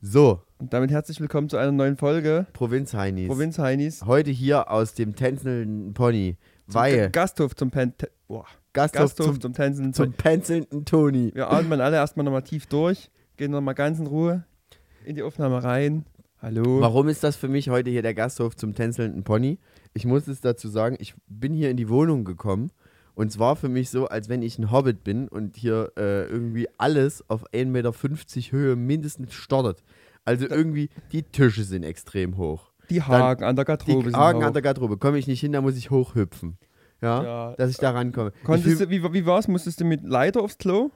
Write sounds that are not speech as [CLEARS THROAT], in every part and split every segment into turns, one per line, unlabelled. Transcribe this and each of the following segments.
So,
Und damit herzlich willkommen zu einer neuen Folge
Provinz-Heinis.
Provinz Heinis.
Heute hier aus dem tänzelnden Pony.
Zum
Weil
Gasthof zum Pen Boah.
Gasthof
Gasthof
zum,
zum, Tänzeln.
zum tänzelnden Toni.
Wir atmen alle erstmal nochmal tief durch, gehen nochmal ganz in Ruhe in die Aufnahme rein. Hallo.
Warum ist das für mich heute hier der Gasthof zum tänzelnden Pony? Ich muss es dazu sagen, ich bin hier in die Wohnung gekommen und es war für mich so, als wenn ich ein Hobbit bin und hier äh, irgendwie alles auf 1,50 Meter Höhe mindestens stottert. Also irgendwie, die Tische sind extrem hoch.
Die Haken an der Garderobe
Die Haken an der Garderobe, komme ich nicht hin, da muss ich hochhüpfen. Ja,
Ja.
dass ich da rankomme. Ich
Konntest du, wie, wie war's? Musstest du mit Leiter aufs Klo?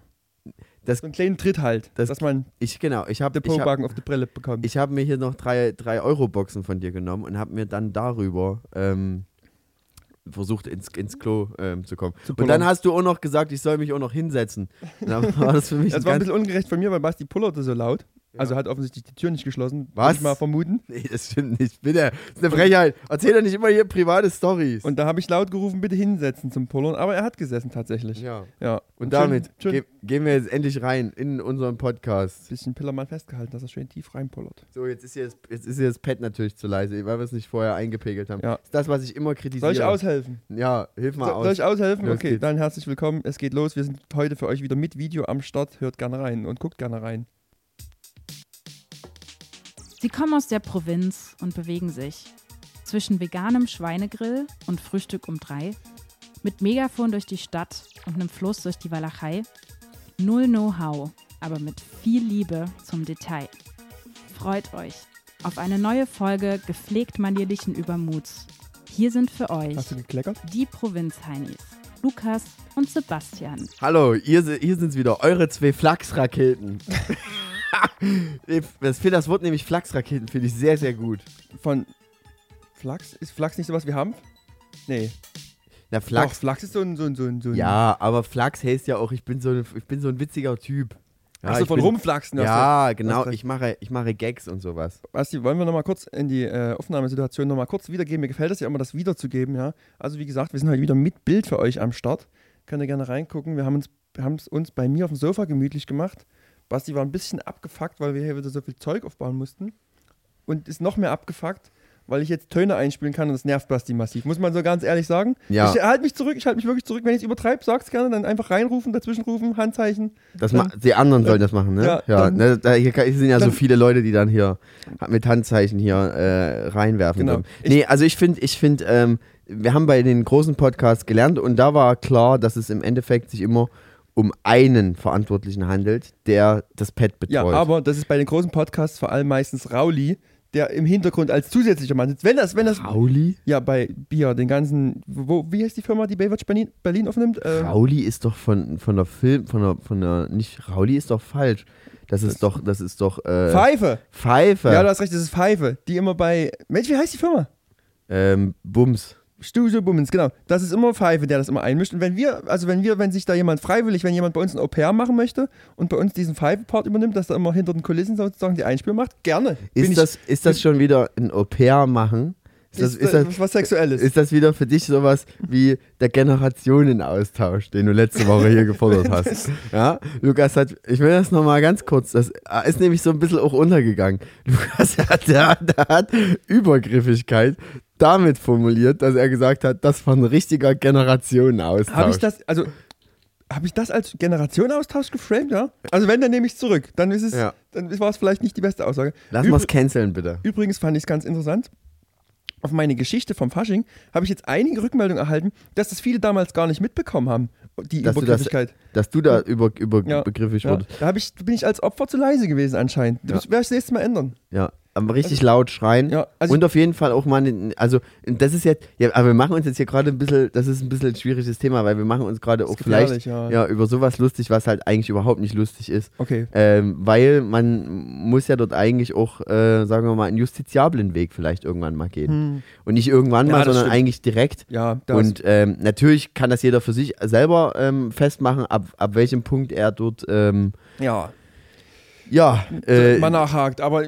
Das-
so einen kleinen Tritt halt,
das-
dass man
ich, genau, ich habe
den
ich hab,
Pobacken auf die Brille bekommt.
ich hab mir hier noch drei, drei Euro-Boxen von dir genommen und habe mir dann darüber ähm, versucht, ins, ins Klo ähm, zu kommen.
Zu
Und dann hast du auch noch gesagt, ich soll mich auch noch hinsetzen. Dann war das für mich
Das war ein bisschen ungerecht von mir, weil Basti pullerte so laut.
Ja.
Also hat offensichtlich die Tür nicht geschlossen.
Was?
Ich mal vermuten.
Nee, das stimmt nicht. Bitte, das ist eine Frechheit. Erzähl doch nicht immer hier private Stories.
Und da habe ich laut gerufen, bitte hinsetzen zum Pullern. Aber er hat gesessen tatsächlich.
ja.
Ja.
Und damit
schön, schön
ge gehen wir jetzt endlich rein in unseren Podcast.
bisschen Pillermann festgehalten, dass er schön tief reinpullert.
So, jetzt ist hier das, jetzt ist hier das Pad natürlich zu leise, weil wir es nicht vorher eingepegelt haben.
Ja.
Das ist das, was ich immer kritisiere.
Soll ich aushelfen?
Ja, hilf mal
So,
aus.
soll ich aushelfen?
Los
okay,
geht's.
dann herzlich willkommen. Es geht los. Wir sind heute für euch wieder mit Video am Start. Hört gerne rein und guckt gerne rein.
Sie kommen aus der Provinz und bewegen sich zwischen veganem Schweinegrill und Frühstück um drei, mit Megafon durch die Stadt und einem Fluss durch die Walachei. Null Know-how, aber mit viel Liebe zum Detail. Freut euch auf eine neue Folge gepflegt manierlichen Übermuts. Hier sind für euch
Hast du gekleckert?
die Provinz-Heinis, Lukas und Sebastian.
Hallo, hier, hier sind es wieder, eure zwei Flachsraketen. [LAUGHS] [LAUGHS] Das Wort nämlich Flachsraketen, finde ich sehr, sehr gut.
Von Flachs? Ist Flachs nicht sowas wie Hanf? Nee.
Na,
Flachs.
Flachs.
Doch, Flachs ist so ein, so ein, so ein, so ein
Ja, aber Flachs heißt ja auch, ich bin so ein, ich bin so ein witziger Typ. Ja,
Achso, von
bin,
rumflachsen.
Ja, genau,
hast recht.
ich mache, ich mache Gags und sowas.
Basti, wollen wir nochmal kurz in die äh, Aufnahmesituation nochmal kurz wiedergeben? Mir gefällt es ja immer, das wiederzugeben, ja. Also wie gesagt, wir sind heute wieder mit Bild für euch am Start. Könnt ihr gerne reingucken. Wir haben uns, es uns bei mir auf dem Sofa gemütlich gemacht. Basti war ein bisschen abgefuckt, weil wir hier wieder so viel Zeug aufbauen mussten. Und ist noch mehr abgefuckt, weil ich jetzt Töne einspielen kann und das nervt Basti massiv. Muss man so ganz ehrlich sagen.
Ja.
Ich halte mich zurück, ich halte mich wirklich zurück. Wenn ich es übertreibe, sag's gerne, dann einfach reinrufen, dazwischenrufen, Handzeichen.
Das
Dann-
die anderen sollen das machen, ne?
Ja,
Ja,
dann-
ne, da, hier sind ja so
dann-
viele Leute, die dann hier mit Handzeichen hier äh, reinwerfen.
Genau.
können. Nee, also ich finde, ich finde, ähm, wir haben bei den großen Podcasts gelernt und da war klar, dass es im Endeffekt sich immer um einen Verantwortlichen handelt, der das Pad betreut.
Ja, aber das ist bei den großen Podcasts vor allem meistens Rauli, der im Hintergrund als zusätzlicher Mann sitzt. Wenn das, wenn das,
Rauli?
ja, bei Bier, den ganzen, wo, wie heißt die Firma, die Baywatch Berlin, Berlin aufnimmt? Äh,
Rauli ist doch von, von der Film, von der, von der, nicht, Rauli ist doch falsch. Das ist doch, das ist doch, äh,
Pfeife.
Pfeife.
Ja, du hast recht, das ist Pfeife, die immer bei, Mensch, wie heißt die Firma?
ähm, Bums.
Studio Bummens, genau. Das ist immer Pfeife, der das immer einmischt. Und wenn wir, also wenn wir, wenn sich da jemand freiwillig, wenn jemand bei uns ein Au-pair machen möchte und bei uns diesen Pfeife-Part übernimmt, dass er immer hinter den Kulissen sozusagen die Einspielung macht, gerne. Bin
Ist
ich-
das, ist das schon wieder ein Au-pair machen? Ist das,
ist,
ist,
das, was Sexuelles?
ist das wieder für dich sowas wie der Generationenaustausch, den du letzte Woche hier gefordert [LAUGHS] hast? Ja, Lukas hat, ich will das nochmal ganz kurz, das ist nämlich so ein bisschen auch untergegangen. [LAUGHS] Lukas hat, der, der hat Übergriffigkeit damit formuliert, dass er gesagt hat, das war ein richtiger Generationenaustausch.
Habe ich das, also habe ich das als Generationenaustausch geframed, ja? Also wenn, dann nehme ich es zurück. Dann ist es,
Ja.
dann war es vielleicht nicht die beste Aussage.
Lass
Übr-
mal's canceln, bitte.
Übrigens fand ich es ganz interessant. Auf meine Geschichte vom Fasching habe ich jetzt einige Rückmeldungen erhalten, dass das viele damals gar nicht mitbekommen haben, die
Dass du das-
Übergriffigkeit.
Dass du da über, über
Ja. Ja,
wurdest.
da ich, bin ich als Opfer zu leise gewesen anscheinend. Das werde ich das nächste Mal ändern.
Ja, aber richtig laut schreien.
Ja, also
und auf jeden Fall auch mal, also das ist jetzt, ja, aber wir machen uns jetzt hier gerade ein bisschen, das ist ein bisschen ein schwieriges Thema, weil wir machen uns gerade auch vielleicht
ja.
ja, über sowas lustig, was halt eigentlich überhaupt nicht lustig ist.
Okay.
Ähm, weil man muss ja dort eigentlich auch, äh, sagen wir mal, einen justiziablen Weg vielleicht irgendwann mal gehen.
Hm.
Und nicht irgendwann mal,
das
sondern
stimmt.
eigentlich direkt.
Ja, da
Und ähm, natürlich kann das jeder für sich selber ähm, festmachen, ab, ab welchem Punkt er dort, ähm,
ja,
ja, äh,
mal nachhakt, aber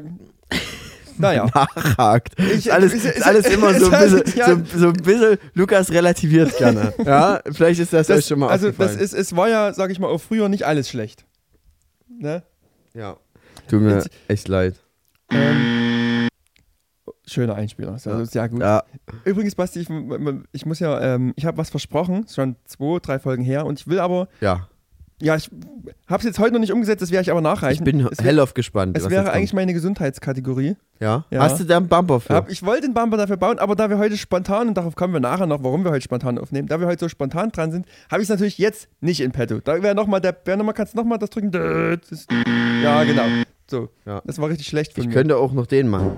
naja. [LAUGHS]
nachhakt.
Ich-
alles,
ist
ist- alles immer so ein bisschen, [LAUGHS]
ja.
so, so ein bisschen, Lukas relativiert gerne. [LAUGHS] Ja, vielleicht ist das, euch
Das,
schon mal
also das
aufgefallen.
ist, es war ja, sag ich mal, auch früher nicht alles schlecht. Ne?
ja. Tut mir
Jetzt-
echt leid.
Ähm, schöner Einspieler, sehr,
Ja.
sehr gut.
Ja,
Übrigens, Basti, ich, ich muss ja, ähm, ich habe was versprochen, schon zwei, drei Folgen her und ich will aber,
ja.
Ja, ich habe es jetzt heute noch nicht umgesetzt, das werde ich aber
Ich
nachreichen.
bin
es wär-
hellauf gespannt.
Es wäre eigentlich
kommt.
meine Gesundheitskategorie.
Ja?
Ja.
Hast du da einen Bumper für?
Hab, ich wollte den Bumper dafür bauen, aber da wir heute spontan, und darauf kommen wir nachher noch, warum wir heute spontan aufnehmen, da wir heute so spontan dran sind, habe ich es natürlich jetzt nicht in petto. Da wäre nochmal der, wär noch mal, kannst du nochmal das drücken? Das ja, genau. So,
Ja.
das war richtig schlecht von
ich
mir.
könnte auch noch den machen.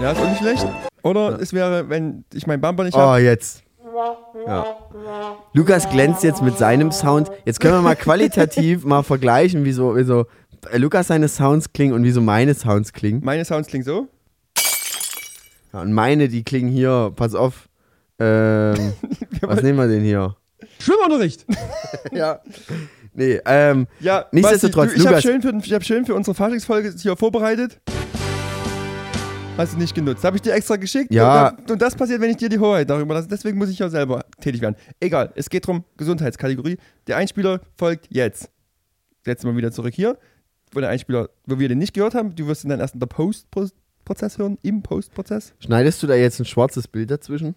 Ja, ist auch nicht schlecht. Oder es wäre, wenn ich meinen Bumper nicht
Oh,
habe.
jetzt. Ja. Lukas glänzt jetzt mit seinem Sound. Jetzt können wir mal qualitativ [LAUGHS] mal vergleichen, wie so, wie so äh, Lukas seine Sounds klingen und wie so meine Sounds klingen.
Meine Sounds klingen so.
Ja, und meine, die klingen hier, pass auf. Ähm, [LAUGHS] was nehmen wir denn hier?
Schwimmunterricht. [LAUGHS]
Ja. Nee, ähm,
Ja,
Nichtsdestotrotz,
Basti, du, ich habe
Lukas-
schön, für, ich hab schön für unsere Faschingsfolge hier vorbereitet. Hast du nicht genutzt. Habe ich dir extra geschickt.
Ja.
Und, und das passiert, wenn ich dir die Hoheit darüber lasse. Deswegen muss ich ja selber tätig werden. Egal, es geht darum, Gesundheitskategorie. Der Einspieler folgt jetzt. Setzen wir wieder zurück hier. Wo der Einspieler, wo wir den nicht gehört haben, du wirst ihn dann erst in der Post-Prozess hören, im Post-Prozess.
schneidest du da jetzt ein schwarzes Bild dazwischen?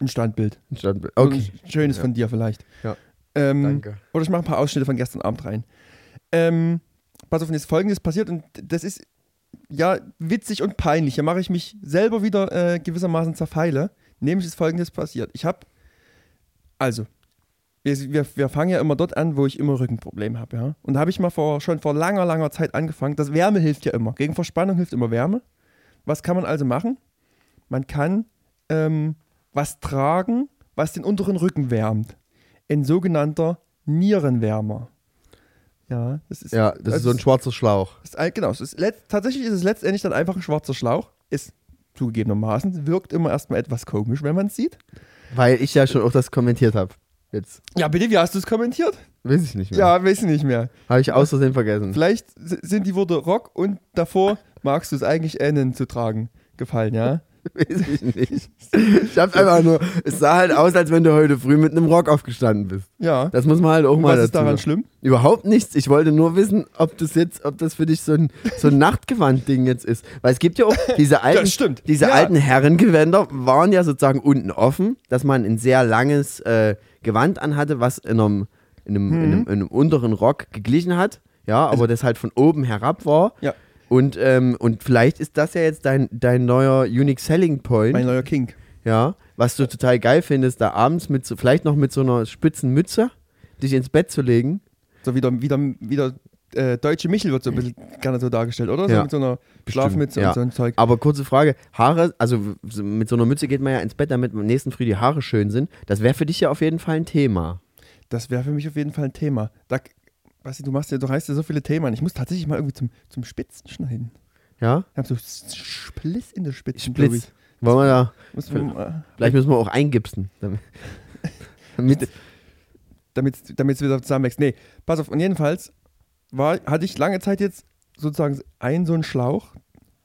Ein Standbild.
Ein Standbild. Okay.
Ein schönes
Ja.
von dir vielleicht.
Ja.
Ähm,
Danke.
Oder ich mache ein paar Ausschnitte von gestern Abend rein. Ähm, pass auf, und jetzt folgendes passiert und das ist ja witzig und peinlich. Hier mache ich mich selber wieder äh, gewissermaßen zerfeile. Nämlich ist folgendes passiert. Ich habe, also, wir, wir, wir fangen ja immer dort an, wo ich immer Rückenprobleme habe. Ja? Und da habe ich mal vor, schon vor langer, langer Zeit angefangen. Das Wärme hilft ja immer. Gegen Verspannung hilft immer Wärme. Was kann man also machen? Man kann ähm, was tragen, was den unteren Rücken wärmt. Ein sogenannter Nierenwärmer. Ja, das ist.
Ja, das ist so ein schwarzer Schlauch.
ist genau, ist tatsächlich ist es letztendlich dann einfach ein schwarzer Schlauch. Ist zugegebenermaßen, wirkt immer erstmal etwas komisch, wenn man es sieht.
Weil ich ja schon auch das kommentiert habe. Jetzt.
Ja, bitte, wie hast du es kommentiert?
Weiß ich nicht mehr.
Ja, weiß ich nicht mehr.
Habe ich aus Versehen vergessen.
Vielleicht sind die Worte Rock und davor magst du es eigentlich N zu tragen gefallen, ja? [LAUGHS]
Weiß ich nicht. Ich hab einfach nur, es sah halt aus, als wenn du heute früh mit einem Rock aufgestanden bist.
Ja.
Das muss man halt auch
Und
mal
was ist
dazu
daran
sagen.
schlimm?
Überhaupt nichts. Ich wollte nur wissen, ob das jetzt, ob das für dich so ein, so ein Nachtgewand-Ding jetzt ist. Weil es gibt ja auch [LAUGHS] diese alten,
Das stimmt.
diese
Ja.
alten Herrengewänder waren ja sozusagen unten offen, dass man ein sehr langes äh, Gewand anhatte, was in einem, in, einem, in,
Mhm.
einem, in einem unteren Rock geglichen hat. Ja, aber das halt von oben herab war.
Ja.
Und, ähm, und vielleicht ist das ja jetzt dein, dein neuer Unique Selling Point.
Mein neuer King.
Ja, was du total geil findest, da abends mit so, vielleicht noch mit so einer spitzen Mütze dich ins Bett zu legen.
So wieder, wieder, wieder äh, deutsche Michel wird so ein bisschen gerne so dargestellt, oder? So
Ja.
mit so einer Schlafmütze
ja.
und so ein Zeug.
Aber kurze Frage, Haare, also mit so einer Mütze geht man ja ins Bett, damit am nächsten Früh die Haare schön sind. Das wäre für dich ja auf jeden Fall ein Thema.
Das wäre für mich auf jeden Fall ein Thema. Da, weißt du, machst ja, du reißt ja so viele Themen an. Ich muss tatsächlich mal irgendwie zum, zum Spitzen schneiden.
Ja?
Ich habe so Spliss in der Spitze,
Splitz. Wollen wir da,
man, äh,
vielleicht müssen wir auch eingipsen. Damit, [LAUGHS] damit,
damit damit es wieder zusammenwächst. Nee, pass auf. Und jedenfalls war, hatte ich lange Zeit jetzt sozusagen einen so einen Schlauch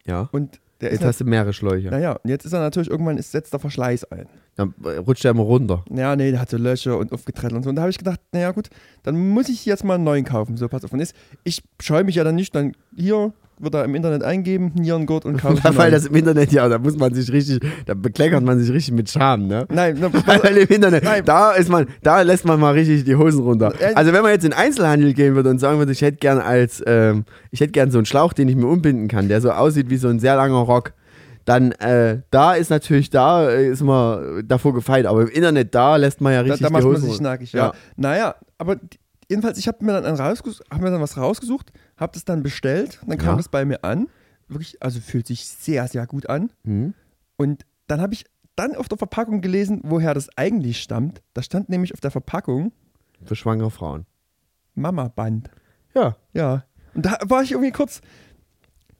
ja,
und der
jetzt
ist.
hast du mehrere Schläuche.
Naja, und jetzt ist er natürlich irgendwann, ist, setzt der Verschleiß ein.
Dann rutscht er immer runter.
Ja, nee, der hat so Löcher und aufgetrennt und so. Und da habe ich gedacht, naja, gut, dann muss ich jetzt mal einen neuen kaufen. So, pass auf. Und jetzt, ich scheue mich ja dann nicht, dann hier wird er im Internet eingeben, Nierengurt und kaufe. einen
Weil das im Internet, ja, da muss man sich richtig, da bekleckert man sich richtig mit Scham, ne?
Nein, [LAUGHS] na,
Weil im Internet,
Nein.
da ist man, da lässt man mal richtig die Hosen runter. Also wenn man jetzt in den Einzelhandel gehen würde und sagen würde, ich hätte gern als, ähm, ich hätte gern so einen Schlauch, den ich mir umbinden kann, der so aussieht wie so ein sehr langer Rock, dann äh, da ist natürlich, da ist man davor gefeit, aber im Internet, da lässt man ja
da,
richtig
da
die
macht man
Hosen
sich
runter.
nackig, ja. Naja, aber die- jedenfalls, ich habe mir dann hab mir dann was rausgesucht, habe das dann bestellt, dann kam
Ja.
das bei mir an. Wirklich, also fühlt sich sehr, sehr gut an.
Hm?
Und dann habe ich dann auf der Verpackung gelesen, woher das eigentlich stammt. Da stand nämlich auf der Verpackung
Für schwangere Frauen.
Mama-Band.
Ja.
Ja. Und da war ich irgendwie kurz.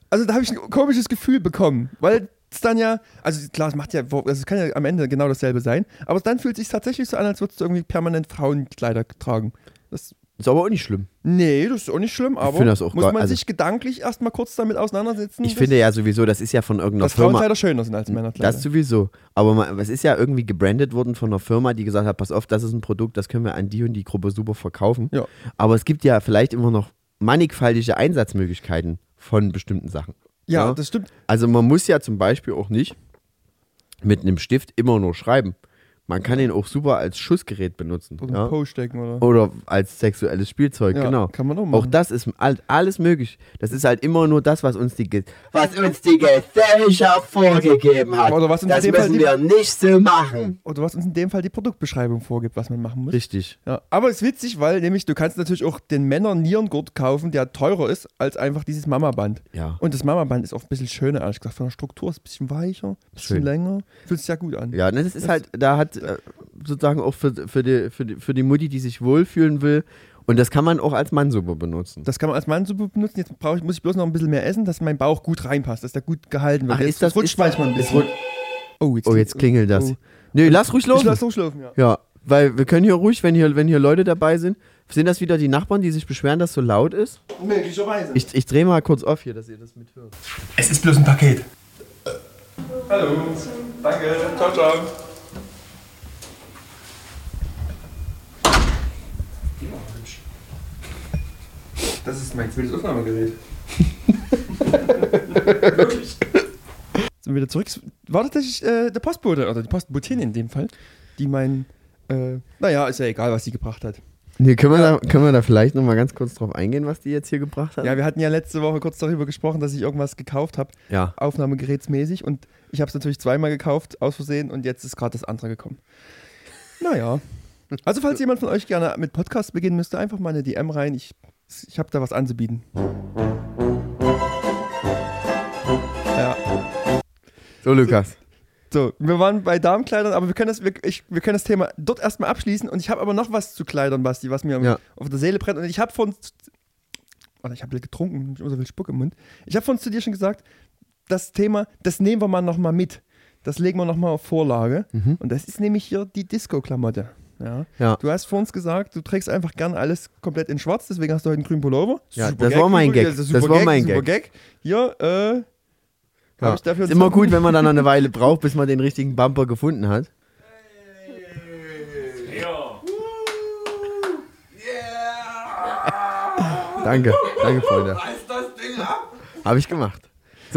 Also da habe ich ein komisches Gefühl bekommen, weil es dann ja, also klar, es macht ja, es kann ja am Ende genau dasselbe sein, aber dann fühlt es sich tatsächlich so an, als würdest du irgendwie permanent Frauenkleider tragen. Das,
Ist aber auch nicht schlimm.
nee, das ist auch nicht schlimm, aber muss
geil,
man
also-
sich gedanklich erstmal kurz damit auseinandersetzen.
Ich
dass,
finde ja sowieso, das ist ja von irgendeiner
dass
Firma.
Frauenkleider schöner sind als Männerkleider.
Das sowieso. Aber man, es ist ja irgendwie gebrandet worden von einer Firma, die gesagt hat, pass auf, das ist ein Produkt, das können wir an die und die Gruppe super verkaufen.
Ja.
Aber es gibt ja vielleicht immer noch mannigfaltige Einsatzmöglichkeiten von bestimmten Sachen.
Ja,
Ja.
das stimmt.
Also man muss ja zum Beispiel auch nicht mit einem Stift immer nur schreiben. Man kann ihn auch super als Schussgerät benutzen.
Oder
Ja?
Post stecken oder.
Oder als sexuelles Spielzeug,
ja,
genau.
Kann man auch
Auch
machen.
das ist all- alles möglich. Das ist halt immer nur das, was uns die, Ge was uns die Gesellschaft vorgegeben hat.
Oder was uns
das
in dem Fall
müssen
die-
wir nicht so machen.
Oder was uns in dem Fall die Produktbeschreibung vorgibt, was man machen muss.
Richtig.
Ja, aber es ist witzig, weil nämlich du kannst natürlich auch den Männern Nierengurt kaufen, der teurer ist als einfach dieses Mama-Band.
Ja.
Und das Mama-Band ist auch ein bisschen schöner, ehrlich gesagt. Von der Struktur ist es ein bisschen weicher, ein bisschen
Schön.
länger. Fühlt sich ja gut an.
Ja, ne, das ist halt, da hat äh, sozusagen auch für, für, die, für, die, für die Mutti, die sich wohlfühlen will. Und das kann man auch als Mann super benutzen.
Das kann man als Mann super benutzen. Jetzt brauch ich, muss ich bloß noch ein bisschen mehr essen, dass mein Bauch gut reinpasst, dass der gut gehalten wird.
Ach,
jetzt
ist das-
rutscht
ist-
manchmal ein
ist
bisschen. Oh,
oh, jetzt klingelt das.
Oh.
Nö, lass ruhig
Ich
laufen.
lass durchlaufen, ja.
Ja, weil wir können hier ruhig, wenn hier, wenn hier Leute dabei sind, sind das wieder die Nachbarn, die sich beschweren, dass so laut ist?
Möglicherweise.
Ich, ich drehe mal kurz auf hier, dass ihr das mithört.
es ist bloß ein Paket. Hallo. Danke. Ciao, ciao. Ist mein zweites Aufnahmegerät. [LAUGHS] Wirklich. Sind wir wieder zurück. War tatsächlich äh, der Postbote, oder die Postbotin in dem Fall, die mein, äh, naja, ist ja egal, was sie gebracht hat.
Nee, können wir, da, können wir da vielleicht nochmal ganz kurz drauf eingehen, was die jetzt hier gebracht hat?
Ja, wir hatten ja letzte Woche kurz darüber gesprochen, dass ich irgendwas gekauft habe,
Ja.
aufnahmegerätsmäßig, und ich habe es natürlich zweimal gekauft, aus Versehen, und jetzt ist gerade das andere gekommen. Naja. Also, falls [LAUGHS] jemand von euch gerne mit Podcast beginnen müsste, einfach mal eine DM rein. Ich, ich habe da was anzubieten. Ja.
So, Lukas.
So, wir waren bei Damenkleidern, aber wir können das, wir, ich, wir können das Thema dort erstmal abschließen. Und ich habe aber noch was zu Kleidern, Basti, was mir
Ja.
auf der Seele brennt. Und ich habe von. Oder ich habe getrunken, ich habe so viel Spuck im Mund. Ich habe von zu dir schon gesagt, das Thema, das nehmen wir mal nochmal mit. Das legen wir nochmal auf Vorlage. Und das ist nämlich hier die Disco-Klamotte. Ja.
Ja.
Du hast vor uns gesagt, du trägst einfach gern alles komplett in schwarz, deswegen hast du heute einen grünen Pullover.
Ja, das war mein Gag. Das
super
war mein
super
Gag.
Gag. Hier, äh,
Ja.
hab ich dafür
Ist immer gut, wenn man dann noch eine [LAUGHS] Weile braucht, bis man den richtigen Bumper gefunden hat. Danke, danke, Freunde. Habe ich gemacht.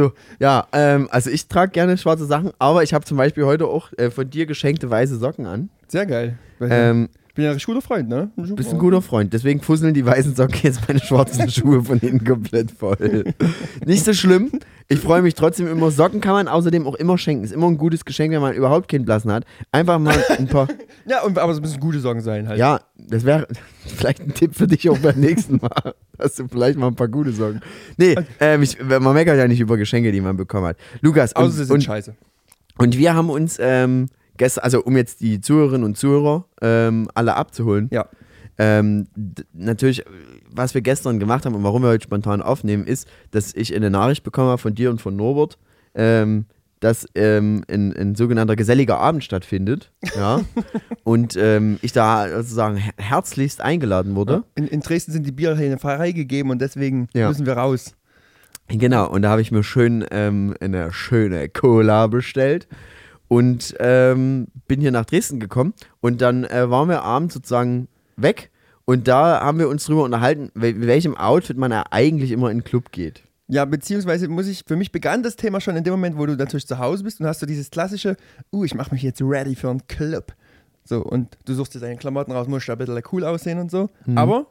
So, ja, ähm, also ich trage gerne schwarze Sachen, aber ich habe zum Beispiel heute auch äh, von dir geschenkte weiße Socken an.
Sehr geil.
Ähm,
bin ja ein guter Freund, ne?
bist ein guter Freund, deswegen fusseln die weißen Socken jetzt meine schwarzen [LAUGHS] Schuhe von hinten komplett voll. Nicht so schlimm. Ich freue mich trotzdem immer. Socken kann man außerdem auch immer schenken. Ist immer ein gutes Geschenk, wenn man überhaupt keinen Blassen hat. Einfach mal ein paar. [LAUGHS]
Ja, und, aber es müssen gute Sorgen sein halt.
Ja, das wäre [LAUGHS] vielleicht ein Tipp für dich auch beim nächsten Mal. Hast du vielleicht mal ein paar gute Sorgen. Nee, ähm, ich, man meckert ja nicht über Geschenke, die man bekommen hat. Lukas,
Außer
und,
sie sind
und,
scheiße.
und wir haben uns ähm, gestern, also um jetzt die Zuhörerinnen und Zuhörer ähm, alle abzuholen,
Ja.
ähm, natürlich, was wir gestern gemacht haben und warum wir heute spontan aufnehmen, ist, dass ich eine Nachricht bekommen habe von dir und von Norbert, ähm, dass ähm, ein, ein sogenannter geselliger Abend stattfindet. Ja. [LAUGHS] und ähm, ich da sozusagen her- herzlichst eingeladen wurde.
In, in Dresden sind die Bierhähne freigegeben und deswegen
Ja.
müssen wir raus.
Genau, und da habe ich mir schön ähm, eine schöne Cola bestellt und ähm, bin hier nach Dresden gekommen und dann äh, waren wir abends sozusagen weg und da haben wir uns drüber unterhalten, wel mit welchem Outfit man ja eigentlich immer in den Club geht.
Ja, beziehungsweise muss ich, für mich begann das Thema schon in dem Moment, wo du natürlich zu Hause bist und hast du dieses klassische, uh, ich mache mich jetzt ready für einen Club. So, und du suchst dir deine Klamotten raus, musst da ein bisschen cool aussehen und so. Aber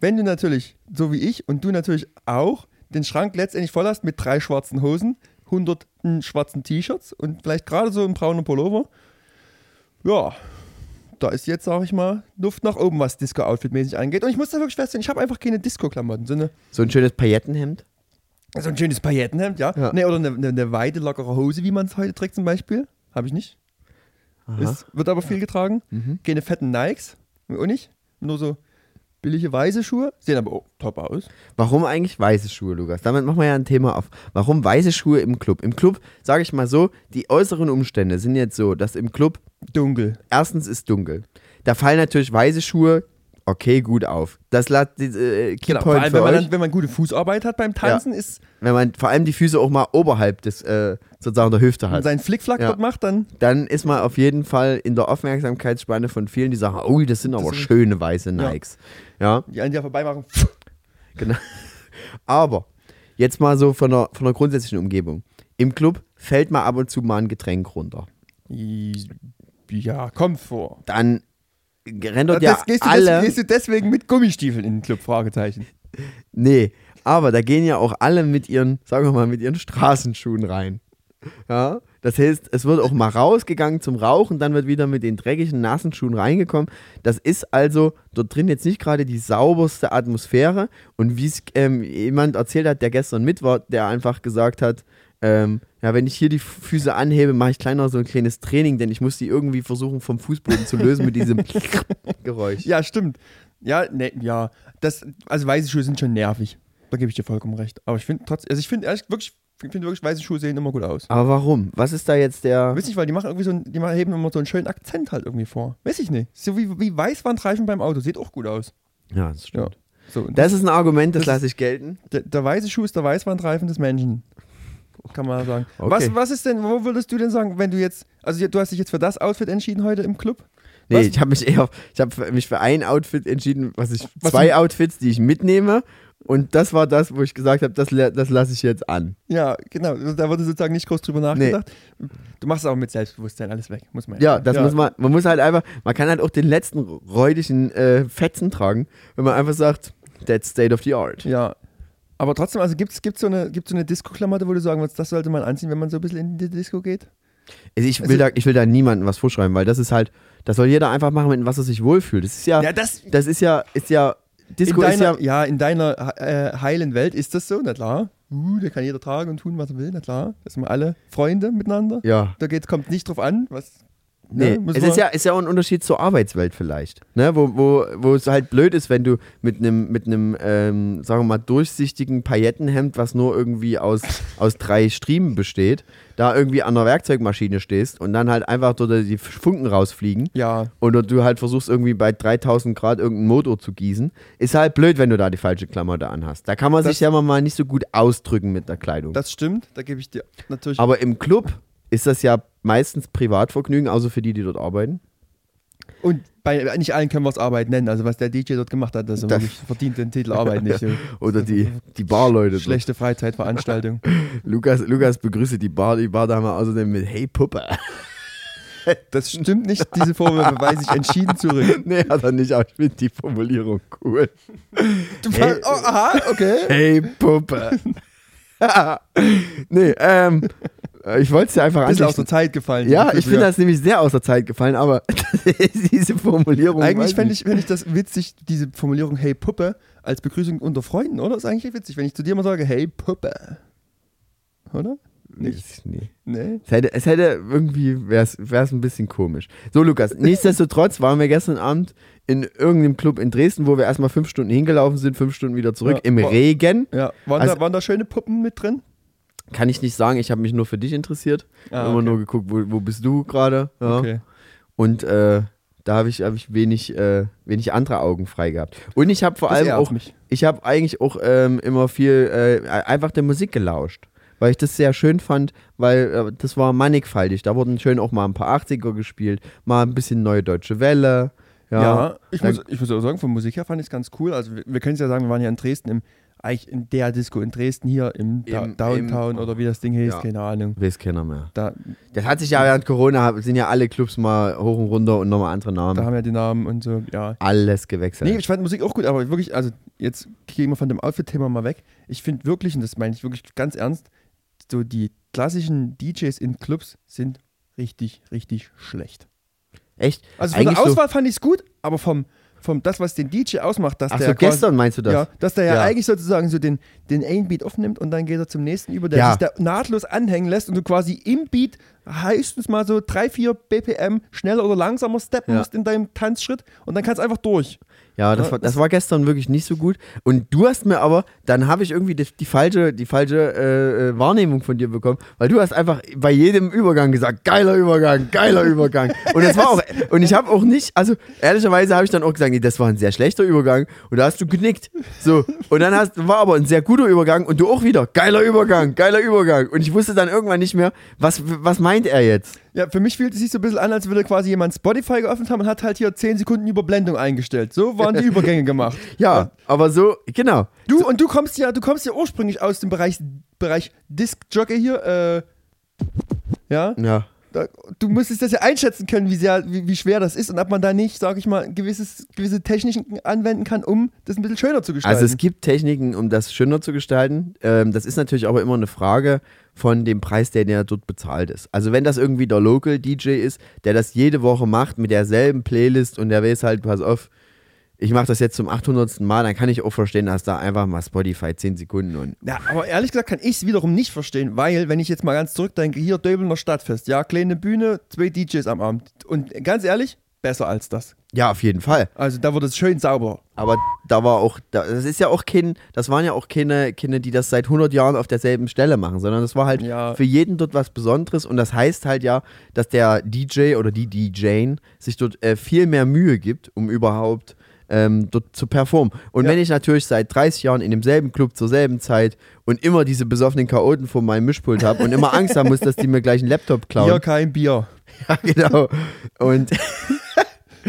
wenn du natürlich, so wie ich und du natürlich auch, den Schrank letztendlich voll hast mit drei schwarzen Hosen, hunderten schwarzen T-Shirts und vielleicht gerade so einem braunen Pullover, ja, da ist jetzt, sag ich mal, Luft nach oben, was Disco-Outfit-mäßig angeht. Und ich muss da wirklich feststellen, ich habe einfach keine Disco-Klamotten, so eine
So ein schönes Paillettenhemd.
so ein schönes Paillettenhemd, ja.
Ja.
Nee, oder eine, eine, eine weite, lockere Hose, wie man es heute trägt zum Beispiel. Habe ich nicht. Ist, wird aber viel getragen.
Mhm.
Keine fetten Nikes. Auch nicht. Nur so billige weiße Schuhe. Sehen aber auch top aus.
Warum eigentlich weiße Schuhe, Lukas? Damit machen wir ja ein Thema auf. Warum weiße Schuhe im Club? Im Club, sage ich mal so, die äußeren Umstände sind jetzt so, dass im Club
Dunkel.
erstens ist dunkel. Da fallen natürlich weiße Schuhe, okay, gut auf. Das lässt äh,
Genau. Vor allem, wenn man, dann, wenn man gute Fußarbeit hat beim Tanzen, ist
wenn man vor allem die Füße auch mal oberhalb des äh, sozusagen der Hüfte
und
hat,
seinen Flickflack
Ja.
dort macht, dann
dann ist man auf jeden Fall in der Aufmerksamkeitsspanne von vielen, die sagen, oh, das sind aber
sind-
schöne weiße
Ja.
Nikes. Ja.
Die an dir vorbei machen.
Genau. [LAUGHS] Aber jetzt mal so von der, von der grundsätzlichen Umgebung. Im Club fällt mal ab und zu mal ein Getränk runter.
Ja, kommt vor.
Dann rennt dort ja
das, gehst,
alle.
des, gehst du deswegen mit Gummistiefeln in den Club? Fragezeichen.
Nee, aber da gehen ja auch alle mit ihren, sagen wir mal, mit ihren Straßenschuhen rein. Ja, das heißt, es wird auch mal rausgegangen zum Rauchen, dann wird wieder mit den dreckigen, nassen Schuhen reingekommen. Das ist also dort drin jetzt nicht gerade die sauberste Atmosphäre. Und wie es ähm, jemand erzählt hat, der gestern mit war, der einfach gesagt hat, ähm, ja, wenn ich hier die Füße anhebe, mache ich kleiner so ein kleines Training, denn ich muss die irgendwie versuchen vom Fußboden zu lösen mit diesem [LAUGHS] Geräusch.
Ja, stimmt. Ja, ne, ja. Das, also weiße Schuhe sind schon nervig. Da gebe ich dir vollkommen recht. Aber ich finde trotzdem, also ich finde ehrlich wirklich, ich finde wirklich, weiße Schuhe sehen immer gut aus.
Aber warum? Was ist da jetzt der.
Weiß nicht, weil die machen irgendwie so die heben immer so einen schönen Akzent halt irgendwie vor. Weiß ich nicht. So wie, wie Weißwandreifen beim Auto. Sieht auch gut aus.
Ja, das stimmt.
So, und
Das ist ein Argument, das,
Das-
lasse ich gelten.
der, der weiße Schuh ist der Weißwandreifen des Menschen. Kann man sagen.
Okay.
Was, was ist denn, wo würdest du denn sagen, wenn du jetzt, also du hast dich jetzt für das Outfit entschieden heute im Club?
Nee,
Was?
ich habe mich eher, ich habe mich für ein Outfit entschieden, was ich,
Was
zwei
du-
Outfits, die ich mitnehme. Und das war das, wo ich gesagt habe, das, das lasse ich jetzt an.
Ja, genau. Da wurde sozusagen nicht groß drüber nachgedacht. Du machst es aber mit Selbstbewusstsein alles weg, muss man
Ja, das muss man, man muss halt einfach, man kann halt auch den letzten räudigen äh, Fetzen tragen, wenn man einfach sagt, that's state of the art.
Ja. Aber trotzdem, also gibt es so eine, gibt's so eine Disco-Klamotte, wo du sagen würdest, das sollte man anziehen, wenn man so ein bisschen in die Disco geht?
Also ich, will
Also-
da, ich will da niemandem was vorschreiben, weil das ist halt, das soll jeder einfach machen, mit was er sich wohlfühlt. Das ist ja,
das.
das ist ja, ist ja, Disco
in
ist ja,
deiner, ja, in deiner äh, heilen Welt ist das so, na klar. Uh, da kann jeder tragen und tun, was er will, na klar. Das sind wir alle Freunde miteinander.
ja.
Da geht, kommt nicht drauf an, was.
Nee,
ne, müssen
es ist ja, ist ja auch ein Unterschied zur Arbeitswelt vielleicht. Ne? Wo, wo, wo es halt blöd ist, wenn du mit einem, mit einem ähm, sagen wir mal, durchsichtigen Paillettenhemd, was nur irgendwie aus, [LAUGHS] aus drei Striemen besteht, da irgendwie an der Werkzeugmaschine stehst und dann halt einfach dort die Funken rausfliegen
Ja,
oder du halt versuchst irgendwie bei 3000 Grad irgendeinen Motor zu gießen, ist halt blöd, wenn du da die falsche Klamotte anhast. Da kann man
Das-
sich ja mal nicht so gut ausdrücken mit der Kleidung.
das stimmt. Da gebe ich dir natürlich.
Aber im Club ist das ja meistens Privatvergnügen, außer für die, die dort arbeiten.
und bei nicht allen können wir es Arbeit nennen. Also, was der DJ dort gemacht hat, das,
Das-
wirklich verdient den Titel Arbeit nicht. [LAUGHS]
Oder die, die Barleute.
Schlechte Freizeitveranstaltung. [LAUGHS]
Lukas, Lukas begrüße die Bar, die Bardame außerdem mit Hey Puppe. [LAUGHS]
Das stimmt nicht. Diese Vorwürfe weise ich entschieden zurück.
nee, hat er nicht, aber ich finde die Formulierung cool.
Du
Hey.
oh, aha, okay.
Hey Puppe. nee, ähm, ich wollte es dir einfach
Bisschen aus der Zeit gefallen.
Ja, ich finde das nämlich sehr aus der Zeit gefallen, aber [LAUGHS] diese Formulierung.
Eigentlich fände ich, fänd ich das witzig, diese Formulierung Hey Puppe als Begrüßung unter Freunden, oder? ist eigentlich witzig, wenn ich zu dir mal sage Hey Puppe. Oder?
nicht. Nee.
Nee.
Es hätte, es hätte irgendwie, wäre es ein bisschen komisch. So, Lukas, [LAUGHS] nichtsdestotrotz waren wir gestern Abend in irgendeinem Club in Dresden, wo wir erstmal fünf Stunden hingelaufen sind, fünf Stunden wieder zurück,
Ja,
im
war-
Regen.
Ja, waren,
Also-
da, waren da schöne Puppen mit drin?
Kann ich nicht sagen, ich habe mich nur für dich interessiert.
Ah,
Immer
okay.
nur geguckt, wo, wo bist du gerade. Ja.
Okay.
Und äh, da habe ich, hab ich wenig, äh, wenig andere Augen frei gehabt. Und ich habe vor
Das
allem auch,
mich.
ich habe eigentlich auch ähm, immer viel äh, einfach der Musik gelauscht. Weil ich das sehr schön fand, weil äh, das war mannigfaltig. Da wurden schön auch mal ein paar 80er gespielt, mal ein bisschen neue deutsche Welle. Ja,
Ja, ich, muss, ich muss auch sagen, von Musik her fand ich es ganz cool. Also wir, wir können es ja sagen, wir waren ja in Dresden, im, eigentlich in der Disco in Dresden hier im, Da-
Im-
Downtown
im-
oder wie das Ding hieß,
Ja.
keine Ahnung.
weiß keiner mehr.
Da,
Das hat sich ja während Corona, sind ja alle Clubs mal hoch und runter und nochmal andere Namen.
da haben wir die Namen und so, ja.
Alles gewechselt.
Nee, ich fand Musik auch gut, aber wirklich, also jetzt gehen wir von dem Outfit-Thema mal weg. Ich finde wirklich, und das meine ich wirklich ganz ernst, so die klassischen DJs in Clubs sind richtig, richtig schlecht.
Echt?
Also von
Eigentlich
der
so-
Auswahl fand ich es gut, aber vom, vom das, was den DJ ausmacht, dass
Ach
der
so,
quasi-
gestern meinst du das?
Ja, dass der ja,
Ja.
eigentlich sozusagen so den, den einen Beat aufnimmt und dann geht er zum nächsten über, der
Ja.
sich da nahtlos anhängen lässt und du quasi im Beat höchstens mal so 3, 4 BPM schneller oder langsamer steppen
Ja.
musst in deinem Tanzschritt und dann kannst du einfach durch.
Ja, das, war, das
das-
war gestern wirklich nicht so gut. Und du hast mir aber, dann habe ich irgendwie die, die falsche, die falsche äh, äh, Wahrnehmung von dir bekommen, weil du hast einfach bei jedem Übergang gesagt, geiler Übergang, geiler Übergang. Und das war auch, [LAUGHS] und ich habe auch nicht, also ehrlicherweise habe ich dann auch gesagt, nee, das war ein sehr schlechter Übergang. Und da hast du genickt. So, und dann hast, war aber ein sehr guter Übergang und du auch wieder, geiler Übergang, geiler Übergang. Und ich wusste dann irgendwann nicht mehr, was, was meint er jetzt?
Ja, für mich fühlt es sich so ein bisschen an, als würde quasi jemand Spotify geöffnet haben und hat halt hier 10 Sekunden Überblendung eingestellt. So waren die [LAUGHS] Übergänge gemacht.
Ja, aber so, genau.
Du und du kommst ja, du kommst ja ursprünglich aus dem Bereich, Bereich Disc Jockey hier. Äh, ja,
Ja.
Du müsstest das ja einschätzen können, wie, sehr, wie, wie schwer das ist und ob man da nicht, sag ich mal, gewisses, gewisse Techniken anwenden kann, um das ein bisschen schöner zu gestalten.
Also es gibt Techniken, um das schöner zu gestalten. Ähm, das ist natürlich aber immer eine Frage von dem Preis, der der dort bezahlt ist. Also wenn das irgendwie der Local DJ ist, der das jede Woche macht mit derselben Playlist und der weiß halt, pass auf, ich mache das jetzt zum 800. Mal, dann kann ich auch verstehen, dass da einfach mal Spotify 10 Sekunden und
Ja, aber ehrlich gesagt kann ich es wiederum nicht verstehen, weil, wenn ich jetzt mal ganz zurückdenke, hier Döbelner Stadtfest, ja, kleine Bühne, zwei DJs am Abend. Und ganz ehrlich, besser als das.
ja, auf jeden Fall.
Also da wurde es schön sauber.
Aber da war auch, da, das ist ja auch kein, das waren ja auch keine, keine, die das seit 100 Jahren auf derselben Stelle machen, sondern das war halt
Ja.
für jeden dort was Besonderes und das heißt halt ja, dass der DJ oder die DJin sich dort äh, viel mehr Mühe gibt, um überhaupt ähm, dort zu performen. Und
Ja.
wenn ich natürlich seit 30 Jahren in demselben Club zur selben Zeit und immer diese besoffenen Chaoten vor meinem Mischpult habe und immer Angst haben muss, dass die mir gleich einen Laptop klauen.
Hier kein Bier. [LAUGHS]
Ja, genau. Und [LAUGHS]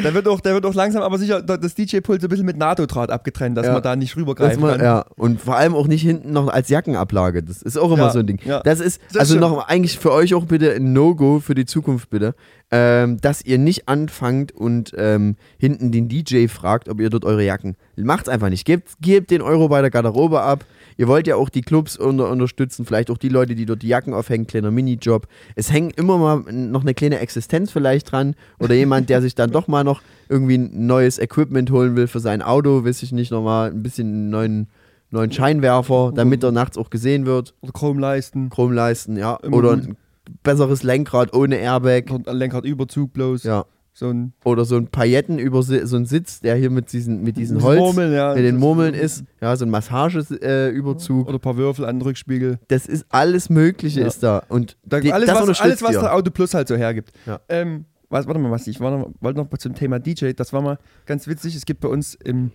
Da wird auch, da wird auch langsam aber sicher das DJ-Pult so ein bisschen mit NATO-Draht abgetrennt, dass
Ja.
man da nicht rübergreifen
man,
kann.
ja, und vor allem auch nicht hinten noch als Jackenablage. Das ist auch immer
Ja,
so ein Ding.
ja.
Das ist,
Sehr
also
schön.
noch eigentlich für euch auch bitte ein No-Go für die Zukunft bitte, ähm, dass ihr nicht anfangt und ähm, hinten den DJ fragt, ob ihr dort eure Jacken. Macht's einfach nicht. Gebt, gebt den Euro bei der Garderobe ab. Ihr wollt ja auch die Clubs unter, unterstützen, vielleicht auch die Leute, die dort die Jacken aufhängen, kleiner Minijob. Es hängt immer mal noch eine kleine Existenz vielleicht dran oder jemand, der sich dann doch mal noch irgendwie ein neues Equipment holen will für sein Auto, weiß ich nicht, nochmal ein bisschen einen neuen, neuen Scheinwerfer, damit er nachts auch gesehen wird.
Oder Chromleisten,
Chromleisten, ja.
Immer
Oder
gut.
ein besseres Lenkrad ohne Airbag.
ein Lenkradüberzug bloß.
Ja.
So ein
Oder so ein Pailletten über so ein Sitz, der hier mit diesen, mit diesen Holz,
Murmeln, ja.
mit den Murmeln ist. Ja, so ein Massageüberzug. Äh, Überzug.
oder ein paar Würfel an den Rückspiegel.
Das ist alles Mögliche
Ja.
ist da. Und
Da,
die,
alles, was, alles, was der Auto Plus halt so hergibt.
Ja.
Ähm, was, warte mal, was ich war noch, wollte noch mal zum Thema DJ. Das war mal ganz witzig. Es gibt bei uns im,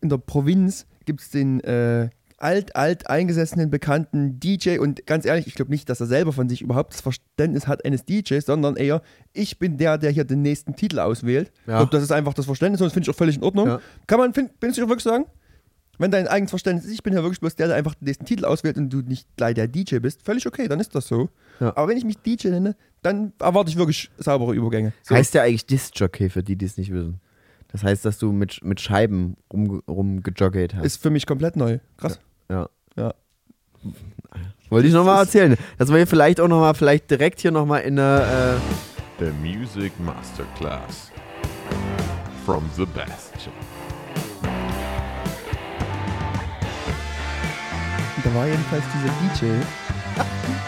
in der Provinz gibt's den äh, alt, alt eingesessenen, bekannten DJ. Und ganz ehrlich, ich glaube nicht, dass er selber von sich überhaupt das Verständnis hat eines DJs, sondern eher, ich bin der, der hier den nächsten Titel auswählt.
Ja.
Ich glaube, das ist einfach das Verständnis und das finde ich auch völlig in Ordnung.
Ja.
Kann man, find, bin ich wirklich sagen? Wenn dein eigenes Verständnis ist, ich bin ja wirklich bloß der, der einfach den nächsten Titel auswählt und du nicht gleich der DJ bist, völlig okay, dann ist das so.
Ja.
Aber wenn ich mich DJ nenne, dann erwarte ich wirklich saubere Übergänge. So.
Heißt ja eigentlich Disc-Jockey, für die, die es nicht wissen. Das heißt, dass du mit, mit Scheiben rum, hast.
ist für mich komplett neu. Krass.
Ja.
Ja.
Wollte ich nochmal erzählen. Dass wir hier vielleicht auch nochmal, vielleicht direkt hier nochmal in eine. Äh,
The Music Masterclass from the Bastion.
Da war jedenfalls dieser DJ.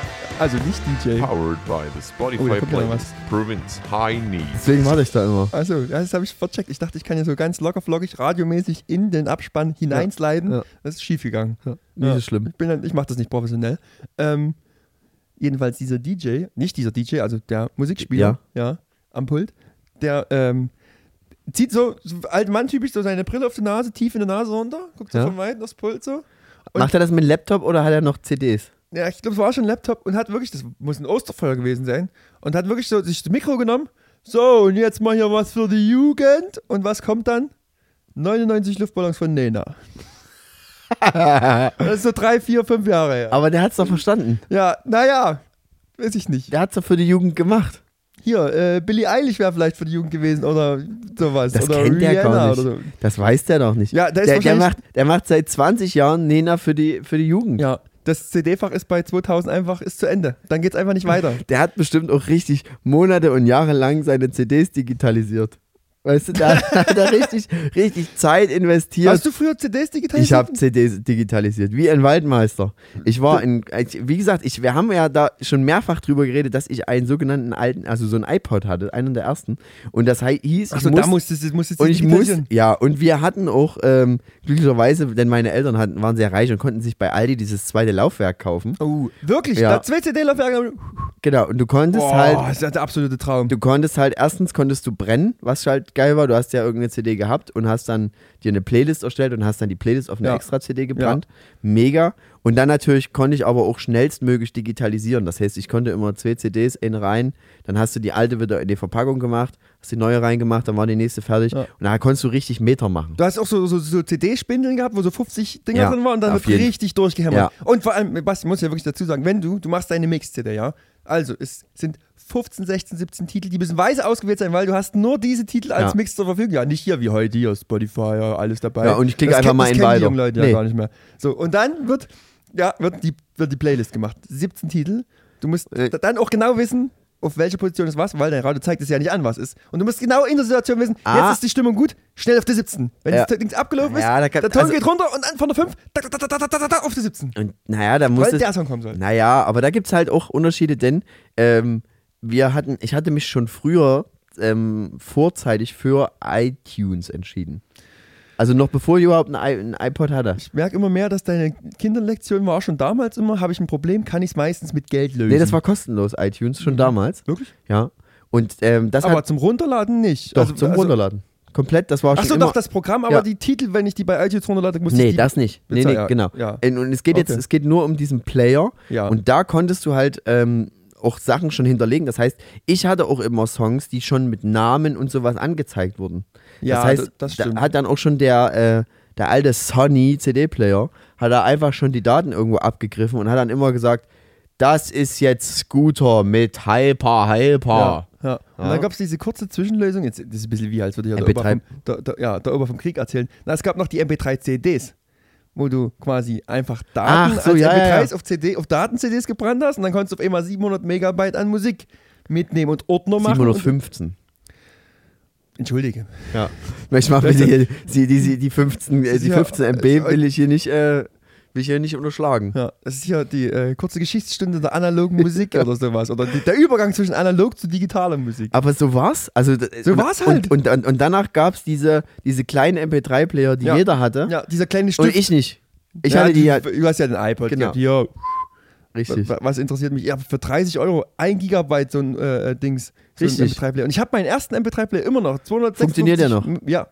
[LAUGHS] Also nicht DJ.
Powered by the
Oh,
Spotify
da kommt ja noch
playlist Province High Needs.
deswegen warte ich da immer.
Also, das habe ich vercheckt. Ich dachte, ich kann hier so ganz lockerflockig, radiomäßig in den Abspann hineinsliden.
Ja.
Das ist schiefgegangen.
Ja, nicht
Ja.
so schlimm.
Ich, bin dann- ich mache das nicht professionell. Ähm, jedenfalls dieser DJ, nicht dieser DJ, also der Musikspieler, ja, am Pult, der ähm, zieht so, so alten Mann typisch so seine Brille auf die Nase, tief in die Nase runter, guckt so
Ja.
von weitem aufs Pult so. Und-
Macht er das mit Laptop oder hat er noch CDs?
Ja, ich glaube, es war schon ein Laptop und hat wirklich, das muss ein Osterfeuer gewesen sein, und hat wirklich so sich das Mikro genommen. So, und jetzt mal hier was für die Jugend. Und was kommt dann? 99 Luftballons von Nena. [LAUGHS] das ist so drei, vier, fünf Jahre her.
Aber der hat's doch verstanden.
Ja, naja, weiß ich nicht.
Der hat's doch für die Jugend gemacht.
Hier, äh, Billie Eilish wäre vielleicht für die Jugend gewesen oder sowas.
Das
oder
kennt der gar
Rihanna
nicht.
so.
Das weiß der doch nicht.
Ja, der
der, der, macht, der macht seit 20 Jahren Nena für die, für die Jugend.
Ja, das CD-Fach ist bei 2000 einfach, ist zu Ende. Dann geht's einfach nicht weiter.
Der hat bestimmt auch richtig Monate und Jahre lang seine CDs digitalisiert. Weißt du, da [LAUGHS] hat er richtig, richtig Zeit investiert.
Hast du früher CDs digitalisiert?
Ich habe CDs digitalisiert, wie ein Waldmeister. Ich war in, wie gesagt, ich, wir haben ja da schon mehrfach drüber geredet, dass ich einen sogenannten alten, also so ein iPod hatte, einen der ersten. Und das hieß,
Achso, da
muss,
musstest du musstest du
und ich muss, ja, und wir hatten auch, ähm, glücklicherweise, denn meine Eltern hatten, waren sehr reich und konnten sich bei Aldi dieses zweite Laufwerk kaufen.
Oh, wirklich?
Ja.
Da zwei CD-Laufwerke.
Genau, und du konntest
Boah,
halt,
das ist der absolute Traum.
du konntest halt, erstens konntest du brennen, was halt geil war. Du hast ja irgendeine CD gehabt und hast dann dir eine Playlist erstellt und hast dann die Playlist auf eine
Ja.
extra CD gebrannt. Mega. Und dann natürlich konnte ich aber auch schnellstmöglich digitalisieren. Das heißt, ich konnte immer zwei CDs in rein, dann hast du die alte wieder in die Verpackung gemacht, hast die neue reingemacht, dann war die nächste fertig.
Ja.
Und da konntest du richtig Meter machen.
Du hast auch so, so, so CD-Spindeln gehabt, wo so 50 Dinger
Ja,
drin waren und dann wird richtig durchgehämmert.
Ja.
Und vor allem, Basti, muss ja wirklich dazu sagen, wenn du, du machst deine Mix-CD, ja, also es sind 15, 16, 17 Titel, die müssen weise ausgewählt sein, weil du hast nur diese Titel als
Ja.
Mix zur Verfügung. Ja, nicht hier wie heute, hier Spotify, ja, alles dabei.
Ja, und ich klicke
Das
einfach mal in
kennen die
weiter.
jungen Leute ja
Nee.
gar nicht mehr. So, und dann wird, ja, wird die, wird die Playlist gemacht. 17 Titel. Du musst
Äh.
dann auch genau wissen, auf welche Position ist was, weil dein Radio zeigt es ja nicht an, was ist. Und du musst genau in der Situation wissen,
Ah.
jetzt ist die Stimmung gut, schnell auf die 17. Wenn
Ja.
das Ding abgelaufen ist,
Ja, da kann-
der Ton
also-
geht runter und dann von der 5 tak, tak, tak, tak, tak, tak, tak, auf die 17.
Und naja, da muss
Weil
es.
der Song kommen soll.
Naja, aber da gibt es halt auch Unterschiede, denn ähm, wir hatten, ich hatte mich schon früher ähm, vorzeitig für iTunes entschieden. Also noch bevor ich überhaupt ein, I ein iPod hatte.
Ich merke immer mehr, dass deine Kinderlektion war schon damals immer, habe ich ein Problem, kann ich es meistens mit Geld lösen.
Nee, das war kostenlos, iTunes, schon damals.
Wirklich?
Ja. Und ähm, das
Aber
hat
zum Runterladen nicht.
doch zum Runterladen. Komplett, das war schon
Achso, doch, das Programm, aber
Ja.
die Titel, wenn ich die bei iTunes runterlade, muss ich
Nee, das nicht. Nee,
bezahlen,
nee,
ja,
genau.
ja.
Und, und es geht jetzt,
Okay.
es geht nur um diesen Player.
Ja.
Und da konntest du halt ähm, auch Sachen schon hinterlegen. Das heißt, ich hatte auch immer Songs, die schon mit Namen und sowas angezeigt wurden.
Ja,
das heißt,
das
da hat dann auch schon der, äh, der alte Sony CD-Player, hat er einfach schon die Daten irgendwo abgegriffen und hat dann immer gesagt, das ist jetzt Scooter mit Hyper, Hyper.
Ja, ja. Und dann gab es diese kurze Zwischenlösung. Jetzt, das ist ein bisschen wie, als würde ich ja der
MP3.
Opa, vom, der, der, ja, der vom Krieg erzählen. Na, es gab noch die MP3-CDs, wo du quasi einfach Daten
Ach so,
als
ja, ja,
MP3s
ja.
auf, CD, auf Daten-CDs gebrannt hast und dann konntest du auf einmal 700 Megabyte an Musik mitnehmen und Ordner machen. Und,
715.
Entschuldige.
Ja. Ich mach bitte hier, die, die, die 15, äh, die
Ja,
15 MB will ich hier nicht, äh, will ich hier nicht unterschlagen.
Ja, das ist hier die äh, kurze Geschichtsstunde der analogen Musik [LAUGHS] oder sowas. Oder die, der Übergang zwischen analog zu digitaler Musik.
Aber so war's. Also,
So
und-
war's halt.
Und, und, und danach gab's diese, diese kleinen MP3-Player, die
Ja.
jeder hatte.
Ja, dieser kleine
Und
Stift.
ich nicht. Ich
ja,
hatte die halt.
Du hast ja den iPod.
Genau.
Ja,
Richtig.
wa- was interessiert mich? Ja, für 30 Euro ein Gigabyte so ein äh, äh, Dings. So
Richtig.
MP3-Player. Und ich habe meinen ersten MP3-Player immer noch. 256.
Funktioniert der noch?
Ja.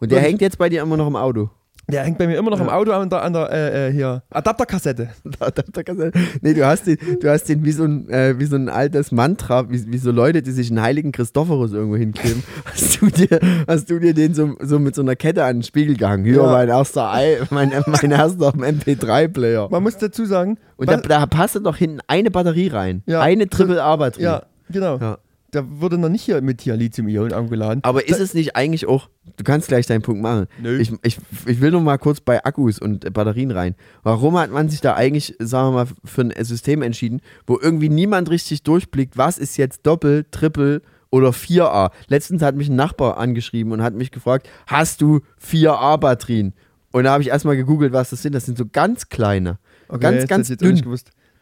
Und der
und-
hängt jetzt bei dir immer noch im Auto.
Der hängt bei mir immer noch im Auto an der, an der äh, äh, hier, Adapterkassette. [LAUGHS]
Du- nee, du hast den, du hast den wie so ein, äh, wie so ein altes Mantra, wie, wie so Leute, die sich einen heiligen Christophorus irgendwo hinkleben. [LAUGHS] hast, du dir, hast du dir den so, so mit so einer Kette an den Spiegel gehangen? Hier,
Ja.
mein erster Ei, [LAUGHS] mein, mein erster MP3-Player.
Man muss dazu sagen,
Und da, da passte doch hinten eine Batterie rein.
Ja.
Eine Triple-A-Batterie.
ja, genau.
Ja.
Da wurde noch nicht hier mit hier Lithium-Ionen angeladen.
Aber ist es nicht eigentlich auch, du kannst gleich deinen Punkt machen.
Nö.
Ich, ich, ich will noch mal kurz bei Akkus und Batterien rein. Warum hat man sich da eigentlich, sagen wir mal, für ein System entschieden, wo irgendwie niemand richtig durchblickt, was ist jetzt Doppel, Triple oder 4A? Letztens hat mich ein Nachbar angeschrieben und hat mich gefragt, hast du 4A-Batterien? Und da habe ich erstmal gegoogelt, was das sind. Das sind so ganz kleine.
Okay,
ganz, ganz dünn.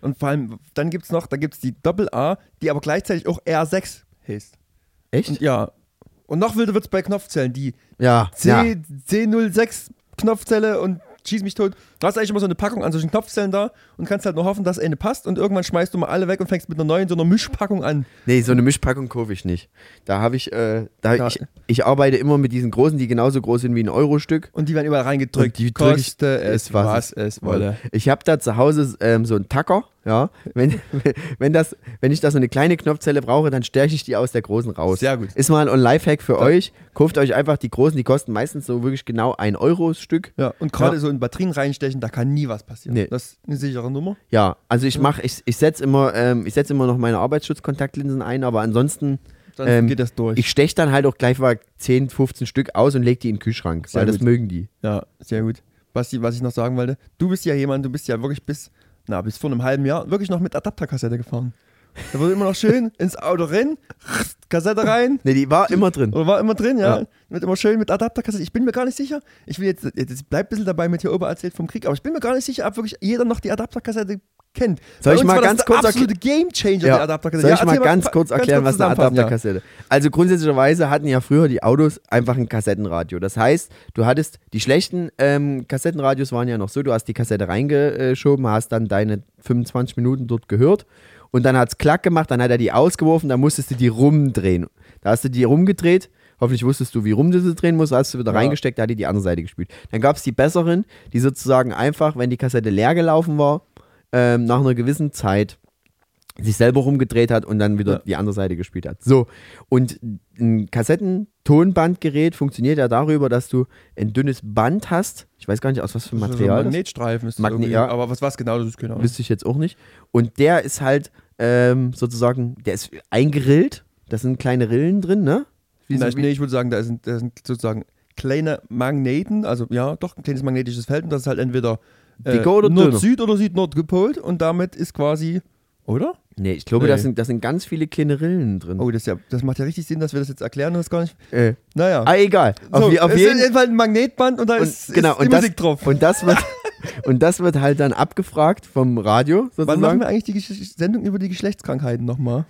Und vor allem, dann gibt es noch, da gibt es die Doppel-A, die aber gleichzeitig auch R6 heißt.
Echt?
Und ja. Und noch wilder wird es bei Knopfzellen, die
ja.
C,
ja.
C06 Knopfzelle und schieß mich tot. Du hast eigentlich immer so eine Packung an solchen Knopfzellen da und kannst halt nur hoffen, dass eine passt und irgendwann schmeißt du mal alle weg und fängst mit einer neuen, so einer Mischpackung an.
Nee, so eine Mischpackung kaufe ich nicht. Da habe ich, äh, da
Ja.
ich, ich arbeite immer mit diesen großen, die genauso groß sind wie ein Euro-Stück.
Und die werden überall reingedrückt.
Und die
Koste es,
was
was es wolle.
Ich habe da zu Hause ähm, so einen Tacker, ja. Wenn, [LAUGHS] wenn, das, wenn ich da so eine kleine Knopfzelle brauche, dann stärke ich die aus der großen raus.
Sehr gut.
Ist mal ein Lifehack für euch. Kauft euch einfach die großen, die kosten meistens so wirklich genau ein Euro das Stück.
Ja, und gerade
Ja.
so in Batterien reinstechen, da kann nie was passieren.
Nee.
Das ist eine sichere Nummer.
Ja, also ich mache, ich, ich setze immer, ähm, ich setze immer noch meine Arbeitsschutzkontaktlinsen ein, aber ansonsten, Ähm,
geht das durch.
ich steche dann halt auch gleich mal 10, 15 Stück aus und lege die in den Kühlschrank,
Sehr
weil das
gut.
mögen die.
Ja, sehr gut. Basti, was ich noch sagen wollte, du bist ja jemand, du bist ja wirklich bis, na, bis vor einem halben Jahr wirklich noch mit Adapterkassette gefahren. Da wurde immer noch schön ins Auto rein, Kassette rein,
Ne, die war immer drin.
oder war immer drin, ja.
Ja.
Wird immer schön mit Adapterkassette. Ich bin mir gar nicht sicher, ich will jetzt, jetzt bleibt ein bisschen dabei mit hier oben erzählt vom Krieg, aber ich bin mir gar nicht sicher, ob wirklich jeder noch die Adapterkassette kennt.
Soll
Bei
ich mal ganz kurz
absolute Game Changer, die
Ja.
Adapterkassette.
Soll
Ja,
ich mal
erzähl
ganz kurz erklären, was eine
zusammenfassen, ja.
Adapterkassette Also grundsätzlicherweise hatten ja früher die Autos einfach ein Kassettenradio. Das heißt, du hattest, die schlechten ähm, Kassettenradios waren ja noch so, du hast die Kassette reingeschoben, hast dann deine 25 Minuten dort gehört und dann hat es klack gemacht, dann hat er die ausgeworfen, dann musstest du die rumdrehen. Da hast du die rumgedreht, hoffentlich wusstest du, wie rum du sie drehen musst, hast du wieder
Ja.
reingesteckt, da hat die die andere Seite gespielt. Dann gab es die besseren, die sozusagen einfach, wenn die Kassette leer gelaufen war, ähm, nach einer gewissen Zeit sich selber rumgedreht hat und dann wieder
Ja.
die andere Seite gespielt hat. So, und ein Kassettentonbandgerät funktioniert ja darüber, dass du ein dünnes Band hast. Ich weiß gar nicht, aus was für
So ein
Material. das
Magnetstreifen ist das
Magne- ja.
Aber was, was genau das ist, genau.
Wüsste ich jetzt auch nicht. Und der ist halt ähm, sozusagen, der ist eingerillt. Da sind kleine Rillen drin, ne? Wie
Na,
so,
nee, ich würde sagen, da sind, da sind sozusagen kleine Magneten, also ja, doch ein kleines magnetisches Feld und das ist halt entweder äh? Nord-Süd oder Süd-Nord gepolt und damit ist quasi, oder?
Nee, ich glaube,
Nee.
da sind, da sind ganz viele kleine Rillen drin.
Oh, das, ja, das macht ja richtig Sinn, dass wir das jetzt erklären und das gar nicht.
Äh,
Naja.
ah, egal. Auf,
so,
auf
es
jeden
ist jedenfalls ein Magnetband und da
und,
ist,
genau,
ist die
und das,
Musik drauf.
Und das wird, [LAUGHS] und das wird halt dann abgefragt vom Radio
Wann machen
sozusagen.
wir eigentlich die Gesch Sendung über die Geschlechtskrankheiten nochmal?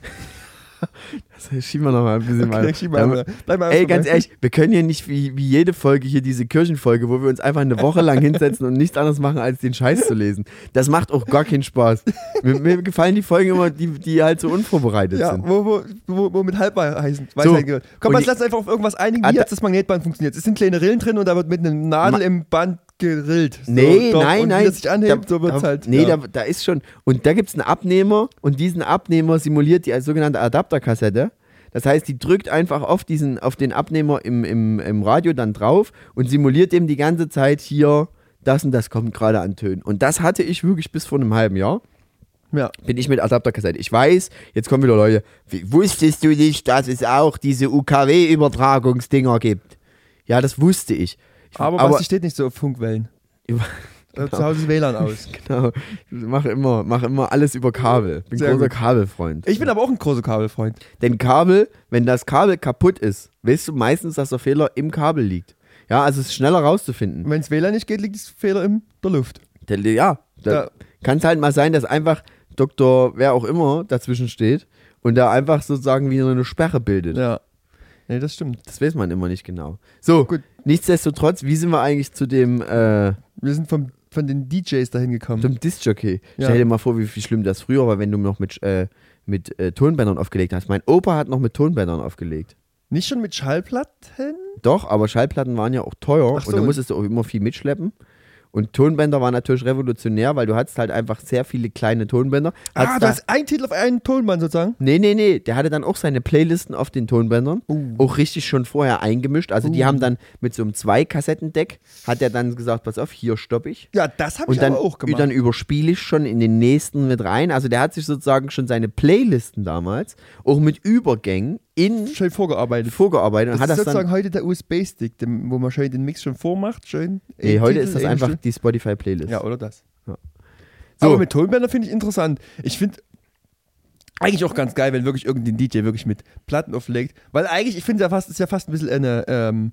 Das schieben wir noch mal ein bisschen
Okay,
mal.
schieb mal
Ey, ganz ehrlich, wir können hier nicht wie, wie jede Folge hier diese Kirchenfolge, wo wir uns einfach eine Woche lang hinsetzen und nichts anderes machen, als den Scheiß zu lesen. Das macht auch gar keinen Spaß. Mir, mir gefallen die Folgen immer, die, die halt so unvorbereitet
Ja,
sind.
wo, wo, wo, wo mit Halbweisen
So,
Weisheit gehört. Komm, lass uns einfach auf irgendwas einigen, wie jetzt das Magnetband funktioniert. Es sind kleine Rillen drin und da wird mit einer Nadel im Band gerillt. So,
Nee,
doch,
nein,
und
nein.
Wie das sich anhebt, so wird es
da,
halt.
Nee,
ja.
da, da ist schon. Und da gibt es einen Abnehmer und diesen Abnehmer simuliert die sogenannte Adapterkassette. Das heißt, die drückt einfach auf, diesen, auf den Abnehmer im, im, im Radio dann drauf und simuliert dem die ganze Zeit hier, das und das kommt gerade an Tönen. Und das hatte ich wirklich bis vor einem halben Jahr.
ja.
Bin ich mit Adapterkassette. Ich weiß, jetzt kommen wieder Leute, wie, wusstest du nicht, dass es auch diese UKW-Übertragungsdinger gibt? Ja, das wusste ich.
Aber,
aber
Basti steht nicht so auf Funkwellen.
Über-
Äh, Zu Hause ist WLAN aus. [LAUGHS]
Genau. Ich mache immer, mach immer alles über Kabel. Bin
Sehr
großer
gut.
Kabelfreund.
Ich bin aber auch ein großer Kabelfreund.
Denn Kabel, wenn das Kabel kaputt ist, weißt du meistens, dass der Fehler im Kabel liegt. Ja, also es ist schneller rauszufinden.
Wenn es WLAN nicht geht, liegt das Fehler in der Luft.
Der, ja, da
Ja.
kann es halt mal sein, dass einfach Doktor, wer auch immer, dazwischen steht und da einfach sozusagen wieder eine Sperre bildet.
Ja. Nee, das stimmt.
Das weiß man immer nicht genau. So,
Gut.
nichtsdestotrotz, wie sind wir eigentlich zu dem, äh,
Wir sind vom, von den DJs dahin gekommen.
zum Disc-Jockey?
Ja.
Stell dir mal vor, wie, wie schlimm das früher war, wenn du noch mit, äh, mit äh, Tonbändern aufgelegt hast. Mein Opa hat noch mit Tonbändern aufgelegt.
Nicht schon mit Schallplatten?
Doch, aber Schallplatten waren ja auch teuer
so.
und da musstest du auch immer viel mitschleppen. Und Tonbänder waren natürlich revolutionär, weil du hattest halt einfach sehr viele kleine Tonbänder.
Ah,
Hattest
du
da-
hast einen Titel auf einen Tonband sozusagen.
Nee, nee, nee. Der hatte dann auch seine Playlisten auf den Tonbändern.
Uh.
Auch richtig schon vorher eingemischt. Also die
Uh.
haben dann mit so einem Zwei-Kassettendeck, hat er dann gesagt, pass auf, hier stopp ich.
Ja, das habe ich
Und dann,
auch gemacht.
dann überspiele ich schon in den nächsten mit rein. Also der hat sich sozusagen schon seine Playlisten damals auch mit Übergängen in
schön vorgearbeitet.
vorgearbeitet und
Das
hat
ist
das
sozusagen
dann.
heute der USB-Stick, wo man schön den Mix schon vormacht. Schön.
Nee, heute
Titel,
ist das einfach
Stimme.
die Spotify-Playlist.
Ja, oder das.
Ja.
So. Aber mit Tonbändern finde ich interessant. Ich finde eigentlich auch ganz geil, wenn wirklich irgendein DJ wirklich mit Platten auflegt. Weil eigentlich, ich finde ja fast, ist ja fast ein bisschen eine, ähm,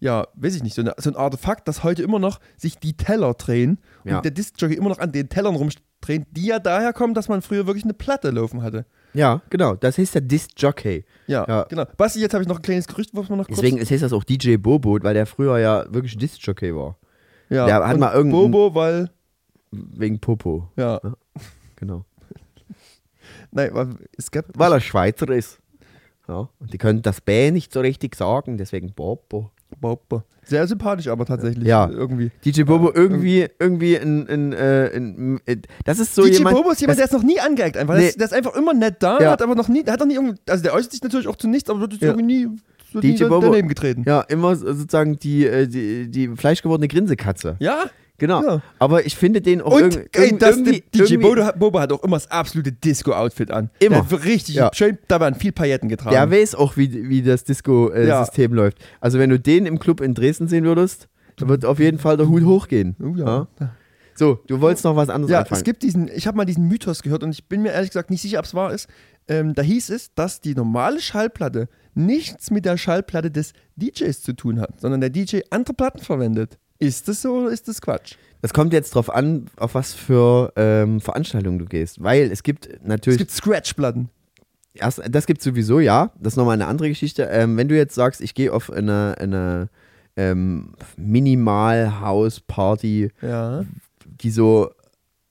ja, weiß ich nicht, so, eine, so ein Artefakt, dass heute immer noch sich die Teller drehen und
Ja.
der Discjockey immer noch an den Tellern rumdreht, die ja daher kommen, dass man früher wirklich eine Platte laufen hatte.
Ja, genau. Das heißt der Disc Jockey.
Ja,
Ja.
genau. Basti, jetzt habe ich noch ein kleines Gerücht, was man noch kurz...
Deswegen heißt das auch DJ Bobo, weil der früher ja wirklich Disc Jockey war.
ja.
der hat mal irgendein-
Bobo, weil,
Wegen Popo.
ja,
Genau. [LAUGHS]
nein, weil es gab...
Weil er Schweizer ist. Ja. Und die können das B nicht so richtig sagen, deswegen Bobo.
Bobo. Sehr sympathisch aber tatsächlich.
Ja.
Irgendwie.
DJ Bobo irgendwie, irgendwie ein, ein, äh, ein, äh, das ist so
DJ
jemand.
Bobo ist jemand, der ist noch nie angeeckt einfach. Der,
Nee.
ist, der ist einfach immer nett da,
Ja.
hat aber noch nie, der hat noch nie irgendwie, also der äußert sich natürlich auch zu nichts, aber wird jetzt
Ja.
irgendwie nie, so
DJ Bobo.
daneben getreten.
ja, immer so- sozusagen die, äh, die, die fleischgewordene Grinsekatze.
Ja?
Genau.
Ja.
Aber ich finde den auch
Und
irg-
ey, das,
irgendwie,
DJ
irgendwie-
Bobo, hat- auch immer das absolute Disco-Outfit an.
Immer.
Richtig
Ja.
schön, da waren viel Pailletten getragen.
Der weiß auch, wie, wie das Disco-System läuft. Also, wenn du den im Club in Dresden sehen würdest, dann wird auf jeden Fall der Hut hochgehen.
oh, ja.
So, du wolltest noch was anderes
Ja,
anfangen.
es gibt diesen, ich habe mal diesen Mythos gehört und ich bin mir ehrlich gesagt nicht sicher, ob es wahr ist. Ähm, da hieß es, dass die normale Schallplatte nichts mit der Schallplatte des DJs zu tun hat, sondern der DJ andere Platten verwendet. Ist das so oder ist das Quatsch?
Es kommt jetzt drauf an, auf was für ähm, Veranstaltungen du gehst. Weil es gibt
Es
natürlich.
gibt Scratch-Platten.
erst, das gibt sowieso, ja. Das ist nochmal eine andere Geschichte. Ähm, wenn du jetzt sagst, ich gehe auf eine, eine ähm, Minimal-House-Party,
Ja.
die so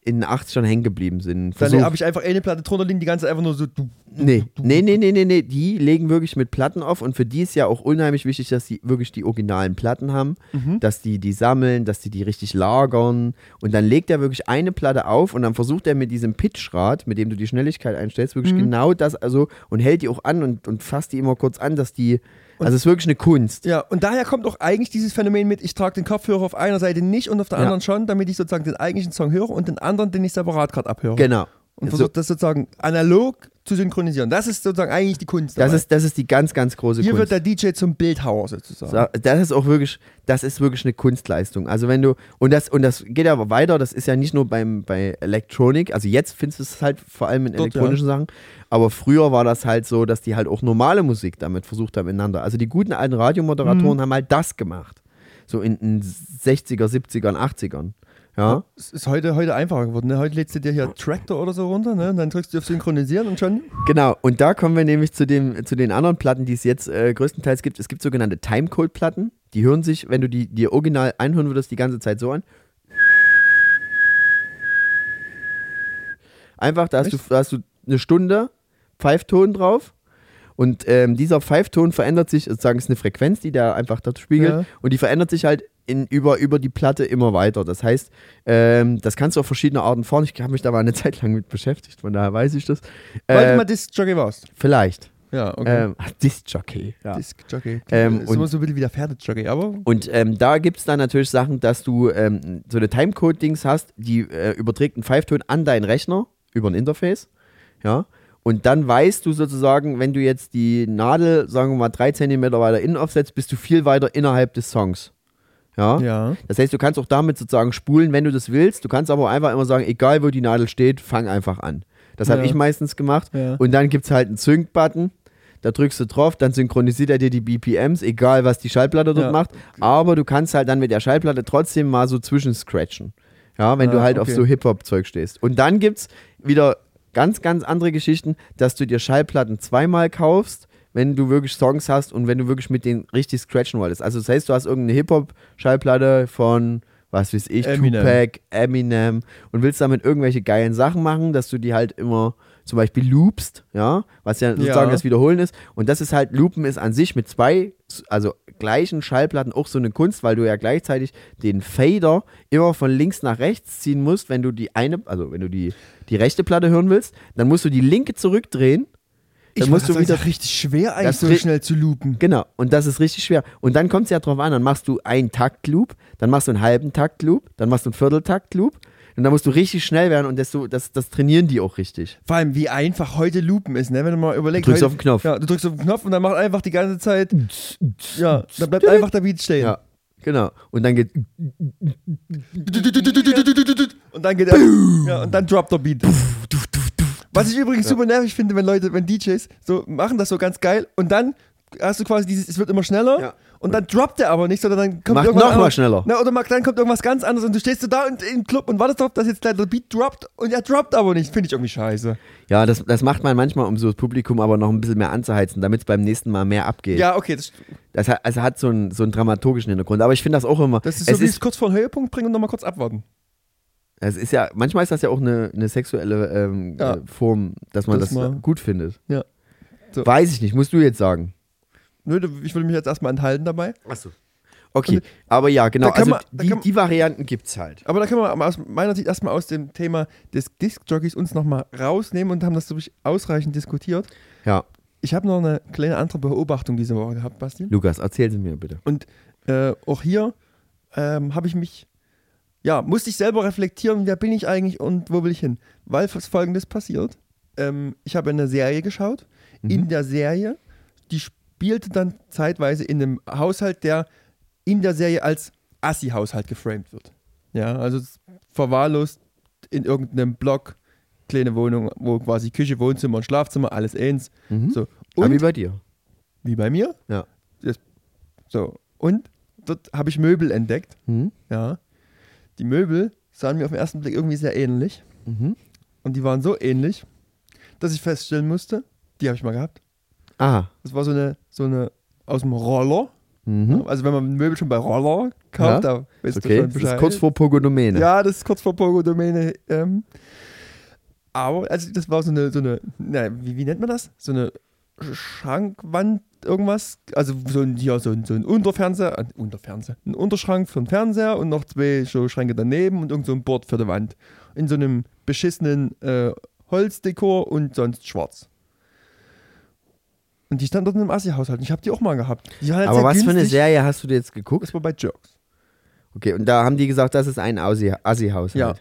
in den 80ern hängen geblieben sind.
Dann
Versuch-
habe ich einfach eine Platte drunter liegen, die ganze einfach nur so. Du,
Nee, nee, nee, nee, nee, nee. Die legen wirklich mit Platten auf und für die ist ja auch unheimlich wichtig, dass die wirklich die originalen Platten haben,
Mhm.
dass die die sammeln, dass die die richtig lagern und dann legt er wirklich eine Platte auf und dann versucht er mit diesem Pitchrad, mit dem du die Schnelligkeit einstellst, wirklich
Mhm.
genau das, also und hält die auch an und, und fasst die immer kurz an, dass die, also es ist wirklich eine Kunst.
Ja, und daher kommt auch eigentlich dieses Phänomen mit, ich trage den Kopfhörer auf einer Seite nicht und auf der
Ja.
anderen schon, damit ich sozusagen den eigentlichen Song höre und den anderen, den ich separat gerade abhöre.
Genau.
Und
So,
versucht das sozusagen analog zu synchronisieren. Das ist sozusagen eigentlich die Kunst.
das,
dabei.
ist, das ist die ganz, ganz große
Hier
Kunst.
wird der DJ zum Bildhauer sozusagen.
So, Das ist auch wirklich, das ist wirklich eine Kunstleistung. Also wenn du, und das, und das geht aber weiter, das ist ja nicht nur beim, bei Elektronik, also jetzt findest du es halt vor allem in
Dort,
elektronischen Sachen, aber früher war das halt so, dass die halt auch normale Musik damit versucht haben ineinander. Also die guten alten
Mhm.
Radiomoderatoren haben halt das gemacht. So in den 60er, 70ern, 80ern. Ja.
Es ist heute, heute einfacher geworden. Ne? Heute lädst du dir hier Tractor oder so runter, ne? Und dann drückst du auf Synchronisieren und schon.
Genau, und da kommen wir nämlich zu, dem, zu den anderen Platten, die es jetzt äh, größtenteils gibt. Es gibt sogenannte Timecode-Platten. Die hören sich, wenn du die dir original einhören würdest, die ganze Zeit so an. Einfach, da hast, du, da hast du eine Stunde Pfeifton drauf. Und ähm, dieser Pfeifton verändert sich, sozusagen ist eine Frequenz, die da einfach dazu spiegelt.
Ja.
Und die verändert sich halt in, über, über die Platte immer weiter. Das heißt, ähm, das kannst du auf verschiedene Arten fahren. Ich habe mich da mal eine [LAUGHS] Zeit lang mit beschäftigt, von daher weiß ich das.
Weil du
Äh,
mal Disc-Jockey warst.
vielleicht.
Ja, okay.
Ähm, Disc-Jockey. Ja.
Disc-Jockey.
Ähm,
ist
und-
immer so ein bisschen wie der Pferdejockey, aber
Und ähm, da gibt es dann natürlich Sachen, dass du ähm, so eine Timecode-Dings hast, die äh, überträgt einen Pfeifton an deinen Rechner über ein Interface. Ja. Und dann weißt du sozusagen, wenn du jetzt die Nadel, sagen wir mal, drei Zentimeter weiter innen aufsetzt, bist du viel weiter innerhalb des Songs. Ja.
ja.
Das heißt, du kannst auch damit sozusagen spulen, wenn du das willst. Du kannst aber einfach immer sagen, egal wo die Nadel steht, fang einfach an. Das habe
Ja.
ich meistens gemacht.
Ja.
Und dann gibt es halt einen Sync-Button. Da drückst du drauf, dann synchronisiert er dir die BPMs, egal was die Schallplatte dort macht. Aber du kannst halt dann mit der Schallplatte trotzdem mal so zwischenscratchen. Ja, wenn du
Ah,
halt auf
okay.
so Hip-Hop-Zeug stehst. Und dann gibt es wieder ganz, ganz andere Geschichten, dass du dir Schallplatten zweimal kaufst, wenn du wirklich Songs hast und wenn du wirklich mit denen richtig scratchen wolltest. Also das heißt, du hast irgendeine Hip-Hop-Schallplatte von, was weiß ich,
Eminem.
Tupac, Eminem und willst damit irgendwelche geilen Sachen machen, dass du die halt immer zum Beispiel loopst, ja, was ja sozusagen
Ja.
das Wiederholen ist. Und das ist halt, Loopen ist an sich mit zwei, also gleichen Schallplatten auch so eine Kunst, weil du ja gleichzeitig den Fader immer von links nach rechts ziehen musst, wenn du die eine, also wenn du die, die rechte Platte hören willst, dann musst du die linke zurückdrehen. Dann
Ich
musst du wieder.
richtig schwer eigentlich so schnell zu loopen.
Genau, und das ist richtig schwer. Und dann kommt es ja drauf an, dann machst du einen Taktloop, dann machst du einen halben Taktloop, dann machst du einen Vierteltaktloop und dann musst du richtig schnell werden und das, so, das, das trainieren die auch richtig.
Vor allem, wie einfach heute Loopen ist, ne? Wenn du mal überlegst.
Du drückst
heute,
auf den Knopf.
Ja, du drückst auf den Knopf und dann macht einfach die ganze Zeit. Ja, dann bleibt einfach der Beat stehen.
Ja, genau. Und dann geht.
Und dann geht er. Ja, und dann droppt der Beat. Was ich übrigens super nervig finde, wenn Leute, wenn DJs so machen das so ganz geil und dann hast du quasi dieses, es wird immer schneller
Ja.
und dann droppt er aber nicht, sondern dann kommt
Macht
irgendwas
noch mal schneller.
Na, oder mag- dann kommt irgendwas ganz anderes und du stehst so da und im Club und wartest darauf, dass jetzt der Beat droppt und er droppt aber nicht. Finde ich irgendwie scheiße.
Ja, das, das macht man manchmal, um so das Publikum aber noch ein bisschen mehr anzuheizen, damit es beim nächsten Mal mehr abgeht.
Ja, okay, das,
Das hat, also hat so einen, so einen dramaturgischen Hintergrund. Aber ich finde das auch immer.
das ist so
es
wie
ist,
kurz vor den Höhepunkt bringen und nochmal kurz abwarten.
Es ist ja, manchmal ist das ja auch eine, eine sexuelle ähm,
Ja.
äh, Form, dass man
Das
das,
mal-
gut findet.
Ja. So.
Weiß ich nicht, musst du jetzt sagen.
Nö, ich würde mich jetzt erstmal enthalten dabei.
Achso. Okay, aber ja, genau. Also
man-
die,
kann-
die Varianten gibt es halt.
Aber da können wir aus meiner Sicht erstmal aus dem Thema des Disc-Jockeys uns nochmal rausnehmen und haben das, glaube ich, ausreichend diskutiert.
Ja,
Ich habe noch eine kleine andere Beobachtung diese Woche gehabt, Basti.
Lukas, erzähl sie mir bitte.
Und äh, auch hier ähm, habe ich mich, ja, musste ich selber reflektieren, wer bin ich eigentlich und wo will ich hin? Weil folgendes passiert. Ähm, ich habe eine Serie geschaut. In der Serie, die spielte dann zeitweise in einem Haushalt, der in der Serie als Assi-Haushalt geframed wird. Ja, also verwahrlost in irgendeinem Block, kleine Wohnung, wo quasi Küche, Wohnzimmer und Schlafzimmer, alles eins.
Mhm.
So.
Aber
Und
wie bei dir.
wie bei mir.
Ja.
Das, so. Und dort habe ich Möbel entdeckt.
Mhm.
Ja. Die Möbel sahen mir auf den ersten Blick irgendwie sehr ähnlich.
Mhm.
Und die waren so ähnlich, dass ich feststellen musste, die habe ich mal gehabt.
Ah.
Das war so eine, so eine aus dem Roller.
Mhm.
Also wenn man Möbel schon bei Roller Kauft
Ja?
da. Weißt du
Okay,
schon
das ist
Bescheid.
kurz vor Pogodomene.
Ja, das ist kurz vor Pogo-Domäne. Ähm, aber, also das war so eine, so eine, na, wie, wie nennt man das? So eine Schrankwand, irgendwas. Also so ein, ja, so ein, so ein Unterfernseher, äh, Unterfernseher, ein Unterschrank für den Fernseher und noch zwei so Schränke daneben und irgend so ein Board für die Wand. In so einem beschissenen äh, Holzdekor und sonst schwarz. Und die stand dort in einem Assi-Haushalt. Ich habe die auch mal gehabt. Halt
Aber was für eine
günstig.
Serie hast du dir jetzt geguckt?
Das war bei Jerks.
Okay, und da haben die gesagt, das ist ein Assi- Assi-Haushalt.
Ja.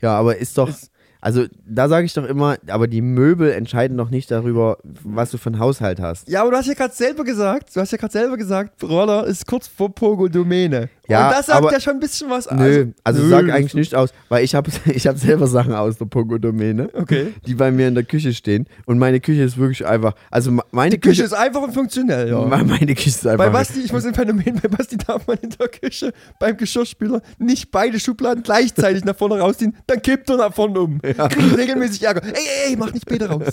Ja, aber ist doch,
Ist-
also da sage ich doch immer, aber die Möbel entscheiden doch nicht darüber, was du für einen Haushalt hast.
Ja, aber du hast ja gerade selber gesagt, du hast ja gerade selber gesagt, Roller ist kurz vor Pogo-Domäne.
Ja,
Und das sagt
aber-
ja schon ein bisschen was
Nö, also
nö,
sag eigentlich nicht aus, weil ich habe [LAUGHS] ich hab selber Sachen aus der Pogo-Domäne,
Okay.
die bei mir in der Küche stehen. Und meine Küche ist wirklich einfach, also me- meine
Die Küche ist einfach und funktionell, ja.
me- meine Küche ist einfach.
Bei Basti, ich muss ein Phänomen, bei Basti darf man in der Küche beim Geschirrspüler nicht beide Schubladen gleichzeitig nach vorne rausziehen, dann kippt er nach vorne um. Kriegt regelmäßig Ärger. Ey, ey, ey, mach nicht beide raus.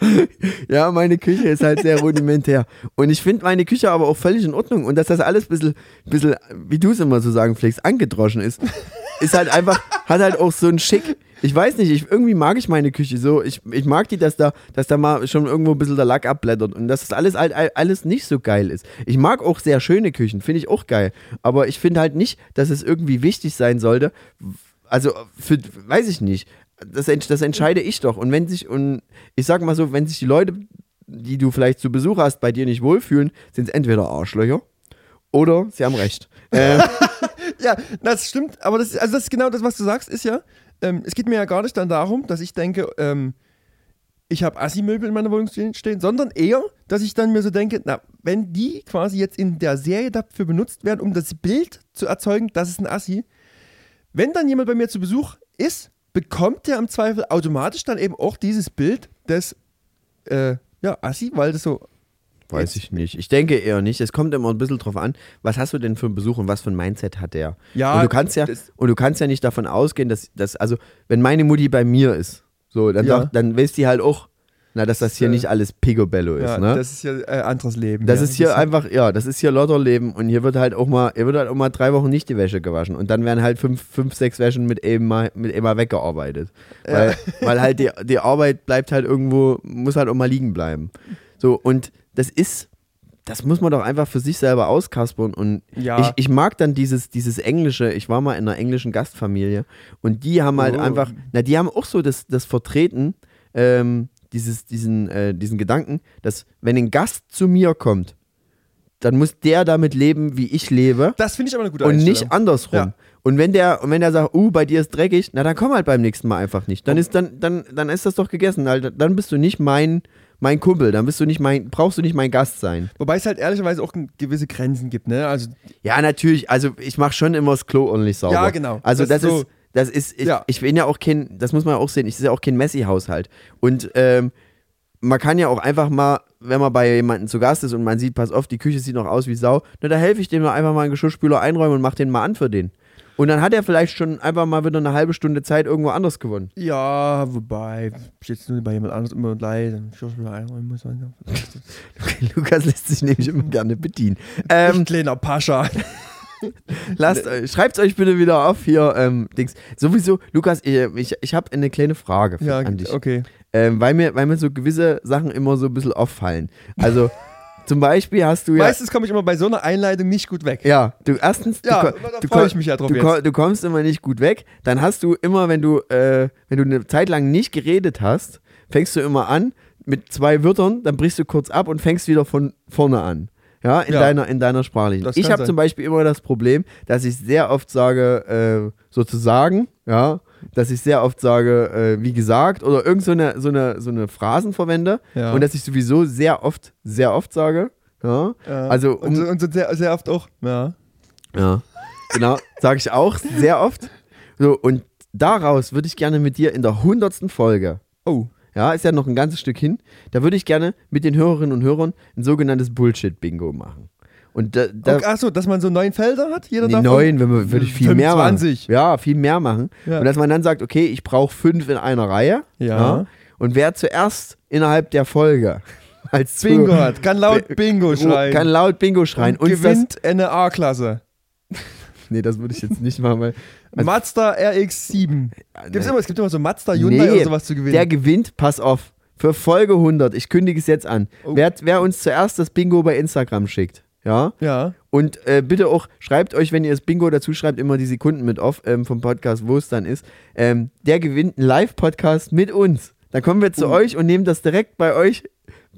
[LAUGHS]
Ja, meine Küche ist halt sehr rudimentär. Und ich finde meine Küche aber auch völlig in Ordnung. Und dass das alles ein bisschen, bisschen wie du es immer so sagen pflegst, angedroschen ist, ist halt einfach, hat halt auch so ein Schick. Ich weiß nicht, ich, irgendwie mag ich meine Küche so. Ich, ich mag die, dass da, dass da mal schon irgendwo ein bisschen der Lack abblättert und dass das alles alles nicht so geil ist. Ich mag auch sehr schöne Küchen, finde ich auch geil. Aber ich finde halt nicht, dass es irgendwie wichtig sein sollte. Also, für, weiß ich nicht. Das, das entscheide ich doch. Und wenn sich, und ich sag mal so, wenn sich die Leute, die du vielleicht zu Besuch hast, bei dir nicht wohlfühlen, sind es entweder Arschlöcher oder sie haben recht. [LAUGHS] Äh,
Ja, das stimmt, aber das, also das ist genau das, was du sagst, ist ja, ähm, es geht mir ja gar nicht dann darum, dass ich denke, ähm, ich habe Assi-Möbel in meiner Wohnung stehen, sondern eher, dass ich dann mir so denke, na, wenn die quasi jetzt in der Serie dafür benutzt werden, um das Bild zu erzeugen, das ist ein Assi, wenn dann jemand bei mir zu Besuch ist, bekommt der im Zweifel automatisch dann eben auch dieses Bild des, äh, ja, Assi, weil das so
weiß ich nicht. Ich denke eher nicht. Es kommt immer ein bisschen drauf an, was hast du denn für einen Besuch und was für ein Mindset hat der?
Ja,
und du kannst ja,
das-
und du kannst ja nicht davon ausgehen, dass, dass also, wenn meine Mutti bei mir ist, so, dann,
Ja.
sagt, dann weiß die halt auch, na, dass das hier
äh,
nicht alles Picobello ist,
Ja,
ne?
das ist ja äh, anderes Leben.
Das
ja.
ist hier einfach, ja, das ist hier Lotterleben und hier wird halt auch mal, hier wird halt auch mal drei Wochen nicht die Wäsche gewaschen und dann werden halt fünf, fünf sechs Wäschen mit eben mal, mit eben mal weggearbeitet. Weil, weil halt die, die Arbeit bleibt halt irgendwo, muss halt auch mal liegen bleiben. So, und das ist, das muss man doch einfach für sich selber auskaspern und
Ja.
ich, ich mag dann dieses, dieses Englische, ich war mal in einer englischen Gastfamilie und die haben halt
Oh.
einfach, na, die haben auch so das, das Vertreten, ähm, dieses, diesen, äh, diesen Gedanken, dass wenn ein Gast zu mir kommt, dann muss der damit leben, wie ich lebe
Das finde ich aber eine gute
und nicht andersrum.
Ja.
Und wenn der, und wenn der sagt, uh, bei dir ist dreckig, na dann komm halt beim nächsten Mal einfach nicht. Dann ist, dann, dann, dann ist das doch gegessen. Dann bist du nicht mein, mein Kumpel, dann bist du nicht mein, brauchst du nicht mein Gast sein.
Wobei es halt ehrlicherweise auch gewisse Grenzen gibt, ne? Also,
Ja, natürlich, also ich mache schon immer das Klo ordentlich sauber.
Ja, genau.
Also
Das
das,
ist so-
ist, das ist, ich,
Ja.
ich bin ja auch kein, das muss man ja auch sehen, ich ist ja auch kein Messi-Haushalt. Und ähm, man kann ja auch einfach mal, wenn man bei jemandem zu Gast ist und man sieht, pass auf, die Küche sieht noch aus wie Sau, na, da helfe ich dem doch einfach mal einen Geschirrspüler einräumen und mach den mal an für den. Und dann hat er vielleicht schon einfach mal wieder eine halbe Stunde Zeit irgendwo anders gewonnen.
ja, wobei, ich jetzt nur bei jemand anderes immer leid, dann Schauspieler einräumen muss. [LAUGHS]
Lukas lässt sich nämlich immer gerne bedienen.
Ähm, kleiner Pascha. [LAUGHS]
Lasst, euch- schreibt's euch bitte wieder auf hier, ähm, Dings. Sowieso, Lukas, ich, ich, ich habe eine kleine Frage für,
Ja,
an dich.
okay.
Ähm, weil, mir, weil mir so gewisse Sachen immer so ein bisschen auffallen. Also, [LAUGHS] zum Beispiel hast du ja.
Meistens komme ich immer bei so einer Einleitung nicht gut weg.
ja, du erstens,
Ja,
du,
da
ko- du,
freu
ko-
ich mich ja drauf
du,
jetzt.
du kommst immer nicht gut weg. Dann hast du immer, wenn du, äh, wenn du eine Zeit lang nicht geredet hast, fängst du immer an mit zwei Wörtern, dann brichst du kurz ab und fängst wieder von vorne an. Ja, in,
Ja.
Deiner, in deiner sprachlichen. Ich habe zum Beispiel immer das Problem, dass ich sehr oft sage, äh, sozusagen, ja, dass ich sehr oft sage, äh, wie gesagt, oder irgend so eine, so eine, so eine Phrasen verwende
Ja.
und dass ich sowieso sehr oft, sehr oft sage. Ja,
Ja.
also
und,
um,
so- und so sehr, sehr oft auch. Ja.
ja, genau, sage ich auch sehr oft. So, und daraus würde ich gerne mit dir in der hundertsten Folge,
Oh.
ja, ist ja noch ein ganzes Stück hin, da würde ich gerne mit den Hörerinnen und Hörern ein sogenanntes Bullshit-Bingo machen. Und da, da
okay, achso, dass man so neun Felder hat? Jeder davon?
neun, wenn wir, würde ich viel mehr machen.
25.
Ja, viel mehr machen.
Ja.
Und dass man dann sagt, okay, ich brauche fünf in einer Reihe.
Ja.
Und wer zuerst innerhalb der Folge [LAUGHS] als
Bingo
Zuhörer-
hat. Kann laut Bingo schreien.
kann laut Bingo schreien.
und
Uns das,
gewinnt eine A-Klasse. [LAUGHS]
Nee, das würde ich jetzt nicht machen, weil. Also-
Mazda RX-7. Gibt's
Nee.
immer, es gibt immer so Mazda, Hyundai
Nee,
oder sowas zu gewinnen.
Der gewinnt, pass auf, für Folge 100, ich kündige es jetzt an.
Oh.
Wer, wer uns zuerst das Bingo bei Instagram schickt, ja,
ja.
und äh, bitte auch, schreibt euch, wenn ihr das Bingo dazu schreibt, immer die Sekunden mit auf ähm, vom Podcast, wo es dann ist. Ähm, der gewinnt einen Live-Podcast mit uns. Dann kommen wir zu
Oh.
euch und nehmen das direkt bei euch,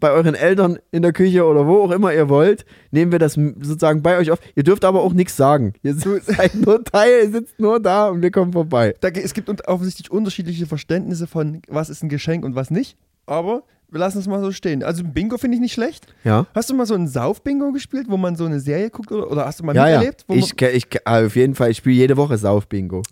bei euren Eltern in der Küche oder wo auch immer ihr wollt, nehmen wir das sozusagen bei euch auf. Ihr dürft aber auch nichts sagen. Ihr seid nur Teil, ihr sitzt nur da und wir kommen vorbei.
Es gibt offensichtlich unterschiedliche Verständnisse von, was ist ein Geschenk und was nicht. Aber wir lassen es mal so stehen. Also ein Bingo finde ich nicht schlecht.
Ja?
Hast du mal so ein Sauf-Bingo gespielt, wo man so eine Serie guckt? Oder, oder hast du mal
Ja, ja.
miterlebt? Wo
Ich, ich, ah, auf jeden Fall, ich spiele jede Woche Sauf-Bingo.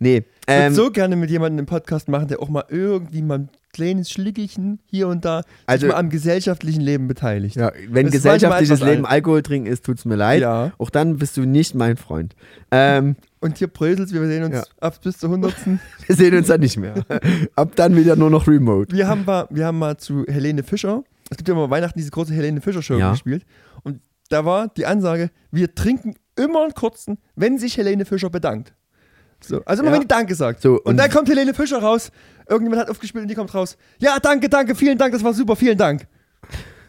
Nee.
man
Ähm,
würde so gerne mit jemandem einen Podcast machen, der auch mal irgendwie mal ein kleines Schlickelchen hier und da
Also-
sich mal am gesellschaftlichen Leben beteiligt.
ja, wenn
Das
gesellschaftliches Leben
alt.
Alkohol trinken ist, tut's mir leid.
Ja.
Auch dann bist du nicht mein Freund. Ähm,
Und hier bröselt wir sehen uns
Ja.
ab bis zur hundertsten. [LAUGHS]
wir sehen uns dann nicht mehr. [LAUGHS] Ab dann wieder nur noch Remote.
wir, haben mal, wir haben mal zu Helene Fischer, es gibt ja immer Weihnachten diese große Helene Fischer Show
Ja.
gespielt. Und da war die Ansage, wir trinken immer einen kurzen, wenn sich Helene Fischer bedankt. So, also immer
Ja.
wenn die Danke sagt.
So,
und,
und-
dann kommt Helene Fischer raus, irgendjemand hat aufgespielt und die kommt raus. Ja, danke, danke, vielen Dank, das war super, vielen Dank.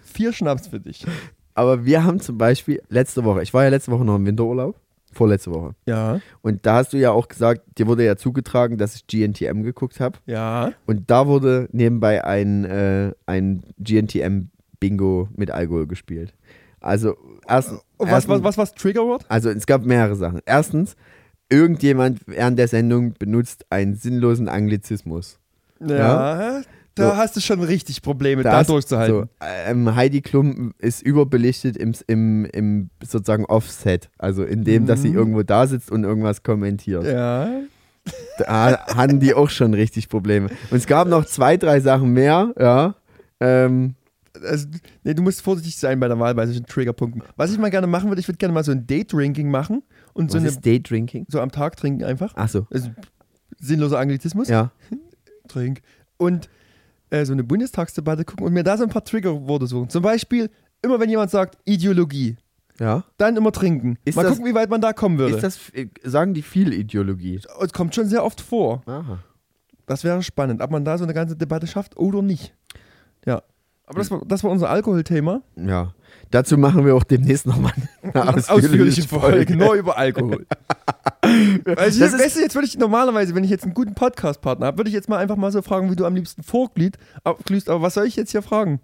Vier Schnaps für dich.
Aber wir haben zum Beispiel letzte Woche, ich war ja letzte Woche noch im Winterurlaub, vorletzte Woche.
Ja,
Und da hast du ja auch gesagt, dir wurde ja zugetragen, dass ich GNTM geguckt habe.
ja.
Und da wurde nebenbei ein, äh, ein GNTM-Bingo mit Alkohol gespielt. Also, erst,
Und was,
erstens-
was, was war das Triggerwort?
Also es gab mehrere Sachen. Erstens, irgendjemand während der Sendung benutzt einen sinnlosen Anglizismus.
Ja, da
So.
hast du schon richtig Probleme, da,
Das-
durchzuhalten.
So, ähm, Heidi Klum ist überbelichtet im, im, im sozusagen Offset. Also in dem, dass sie
Mhm.
irgendwo da sitzt und irgendwas kommentiert.
Ja.
Da hatten die auch schon richtig Probleme. Und es gab noch zwei, drei Sachen mehr, ja. Ähm,
Also, nee, du musst vorsichtig sein bei der Wahl bei solchen Triggerpunkten. Was ich mal gerne machen würde, ich würde gerne mal so ein Date-Drinking machen und so,
was
eine,
ist Daydrinking?
so am Tag trinken einfach.
Achso,
Also, sinnloser Anglizismus.
ja.
Trink. Und äh, so eine Bundestagsdebatte gucken und mir da so ein paar Triggerworte suchen. Zum Beispiel, immer wenn jemand sagt Ideologie,
Ja.
dann immer trinken.
Ist
mal
das-
gucken, wie weit man da kommen würde.
Ist das, äh, sagen die viel Ideologie?
Es kommt schon sehr oft vor.
Aha.
Das wäre spannend, ob man da so eine ganze Debatte schafft oder nicht. Ja. Aber das war, das war unser Alkoholthema.
Ja. Dazu machen wir auch demnächst nochmal [LAUGHS] eine
Ausführliche Folge, nur über Alkohol. [LAUGHS] Weil ich,
Das
weißt du, jetzt würde ich normalerweise, wenn ich jetzt einen guten Podcast-Partner habe, würde ich jetzt mal einfach mal so fragen, wie du am liebsten vorglüht, abglühst. Aber was soll ich jetzt hier fragen?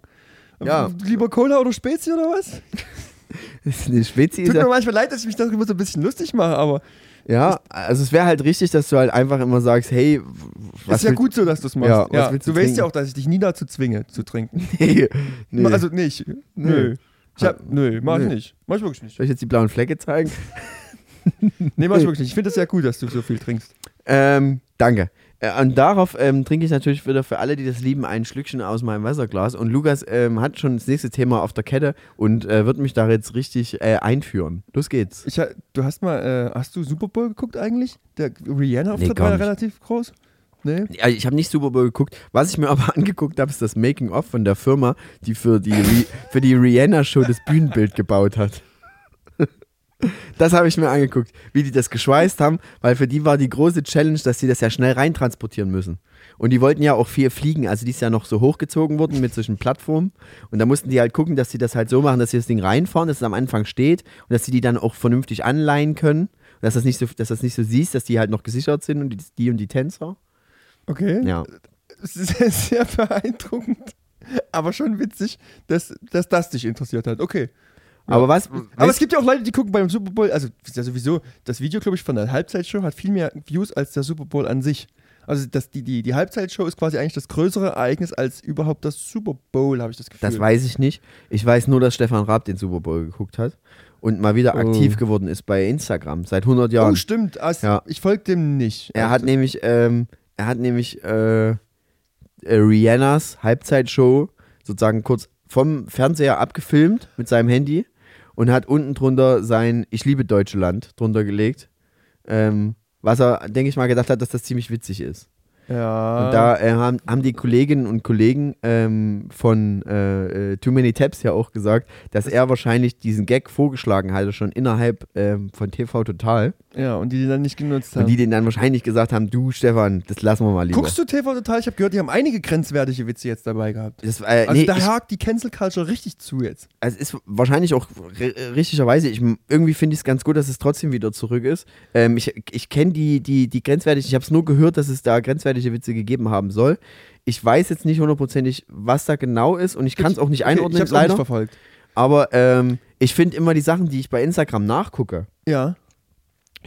Ja.
Lieber Cola oder Spezi oder was?
Eine [LAUGHS] Spezi
Tut mir
ja,
manchmal leid, dass ich mich darüber so ein bisschen lustig mache, aber
ja, also es wäre halt richtig, dass du halt einfach immer sagst, hey, was
ist ja gut so, dass du es machst.
Ja,
Ja, du
du
weißt ja auch, dass ich dich nie dazu zwinge, zu trinken. [LAUGHS]
Nee, nee.
Also nicht. Nö. Ich hab, nö, mach ich
Nö.
nicht. Mach ich wirklich nicht.
Soll ich jetzt die blauen Flecke zeigen? [LAUGHS] [LAUGHS]
Nee, mach ich wirklich nicht. Ich finde es sehr gut, dass du so viel trinkst.
Ähm, danke. Äh, und darauf ähm, trinke ich natürlich wieder für alle, die das lieben, ein Schlückchen aus meinem Wasserglas. Und Lukas ähm, hat schon das nächste Thema auf der Kette und äh, wird mich da jetzt richtig äh, einführen. Los geht's.
Ich, du hast mal, äh, hast du Super Bowl geguckt eigentlich? Der Rihanna-Auftritt
Nee,
war ja relativ groß. Nee?
Ja, ich habe nicht Super Bowl geguckt. Was ich mir aber [LAUGHS] angeguckt habe, ist das Making-of von der Firma, die für die, für die Rihanna-Show das Bühnenbild gebaut hat. Das habe ich mir angeguckt, wie die das geschweißt haben, weil für die war die große Challenge, dass sie das ja schnell reintransportieren müssen. Und die wollten ja auch viel fliegen, also die ist ja noch so hochgezogen worden mit solchen Plattformen. Und da mussten die halt gucken, dass sie das halt so machen, dass sie das Ding reinfahren, dass es am Anfang steht und dass sie die dann auch vernünftig anleihen können. Und dass das nicht so, dass das nicht so siehst, dass die halt noch gesichert sind und die, die und die Tänzer.
Okay.
Ja.
Sehr, sehr beeindruckend. Aber schon witzig, dass, dass das dich interessiert hat. Okay.
Aber was?
Aber es gibt ja auch Leute, die gucken beim Super Bowl, also ja sowieso, das Video, glaube ich, von der Halbzeitshow hat viel mehr Views als der Super Bowl an sich. Also das, die, die, die Halbzeitshow ist quasi eigentlich das größere Ereignis als überhaupt das Super Bowl, habe ich das Gefühl.
Das weiß ich nicht. Ich weiß nur, dass Stefan Raab den Super Bowl geguckt hat und mal wieder
Oh.
aktiv geworden ist bei Instagram seit 100 Jahren.
Oh, stimmt. Also,
Ja.
Ich folge dem nicht.
er hat
Also,
nämlich, ähm, er hat nämlich äh, Rihannas Halbzeitshow sozusagen kurz vom Fernseher abgefilmt mit seinem Handy und hat unten drunter sein Ich liebe Deutschland drunter gelegt. Ähm, was er, denke ich mal, gedacht hat, dass das ziemlich witzig ist.
Ja.
Und da äh, haben, haben die Kolleginnen und Kollegen ähm, von äh, äh, Too Many Tabs ja auch gesagt, dass er wahrscheinlich diesen Gag vorgeschlagen hatte, schon innerhalb ähm, von TV Total.
Ja, und die, die dann nicht genutzt
Und
haben.
die den dann wahrscheinlich gesagt haben, du Stefan, das lassen wir mal lieber.
Guckst du TV Total? Ich habe gehört, die haben einige grenzwertige Witze jetzt dabei gehabt.
das, äh,
Also
nee,
da
ich,
hakt die Cancel Culture richtig zu jetzt.
also es ist wahrscheinlich auch ri- richtigerweise, ich, irgendwie finde ich es ganz gut, dass es trotzdem wieder zurück ist. Ähm, ich ich kenne die, die, die grenzwertig, ich habe es nur gehört, dass es da grenzwertige Witze gegeben haben soll. Ich weiß jetzt nicht hundertprozentig, was da genau ist und ich kann es auch nicht einordnen,
ich hab's auch
leider.
nicht verfolgt.
Aber ähm, ich finde immer die Sachen, die ich bei Instagram nachgucke,
Ja.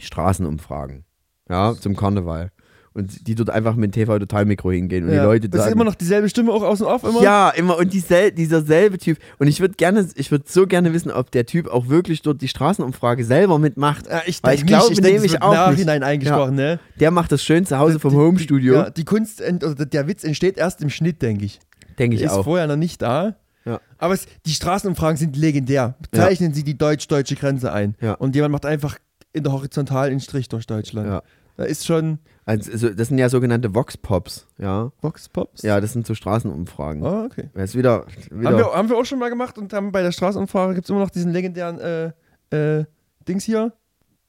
Straßenumfragen, ja, zum Karneval. Und die dort einfach mit dem TV-Total-Mikro hingehen und
ja.
die Leute
das ist
sagen,
immer noch dieselbe Stimme auch außen auf immer.
ja, immer und diesel, dieser selbe Typ. Und ich würde gerne, ich würde so gerne wissen, ob der Typ auch wirklich dort die Straßenumfrage selber mitmacht.
Ja, ich
Weil ich glaube
ich das wird
auch nicht.
Nachhinein eingesprochen, ne?
Der macht das schön zu Hause vom Homestudio,
Ja, die Kunst, oder der Witz entsteht erst im Schnitt, denke ich.
denke ich
ist
auch.
vorher noch nicht da.
Ja.
Aber es, die Straßenumfragen sind legendär. Zeichnen sie die deutsch-deutsche Grenze ein.
Ja.
Und jemand macht einfach in der Horizontal einen Strich durch Deutschland.
Ja.
Da ist schon
Also, also, das sind ja sogenannte Vox-Pops, ja.
Vox Pops.
Ja, das sind so Straßenumfragen.
Ah, okay.
Das ist wieder, wieder
Haben wir, haben wir auch schon mal gemacht und haben bei der Straßenumfrage gibt es immer noch diesen legendären äh, äh, Dings hier.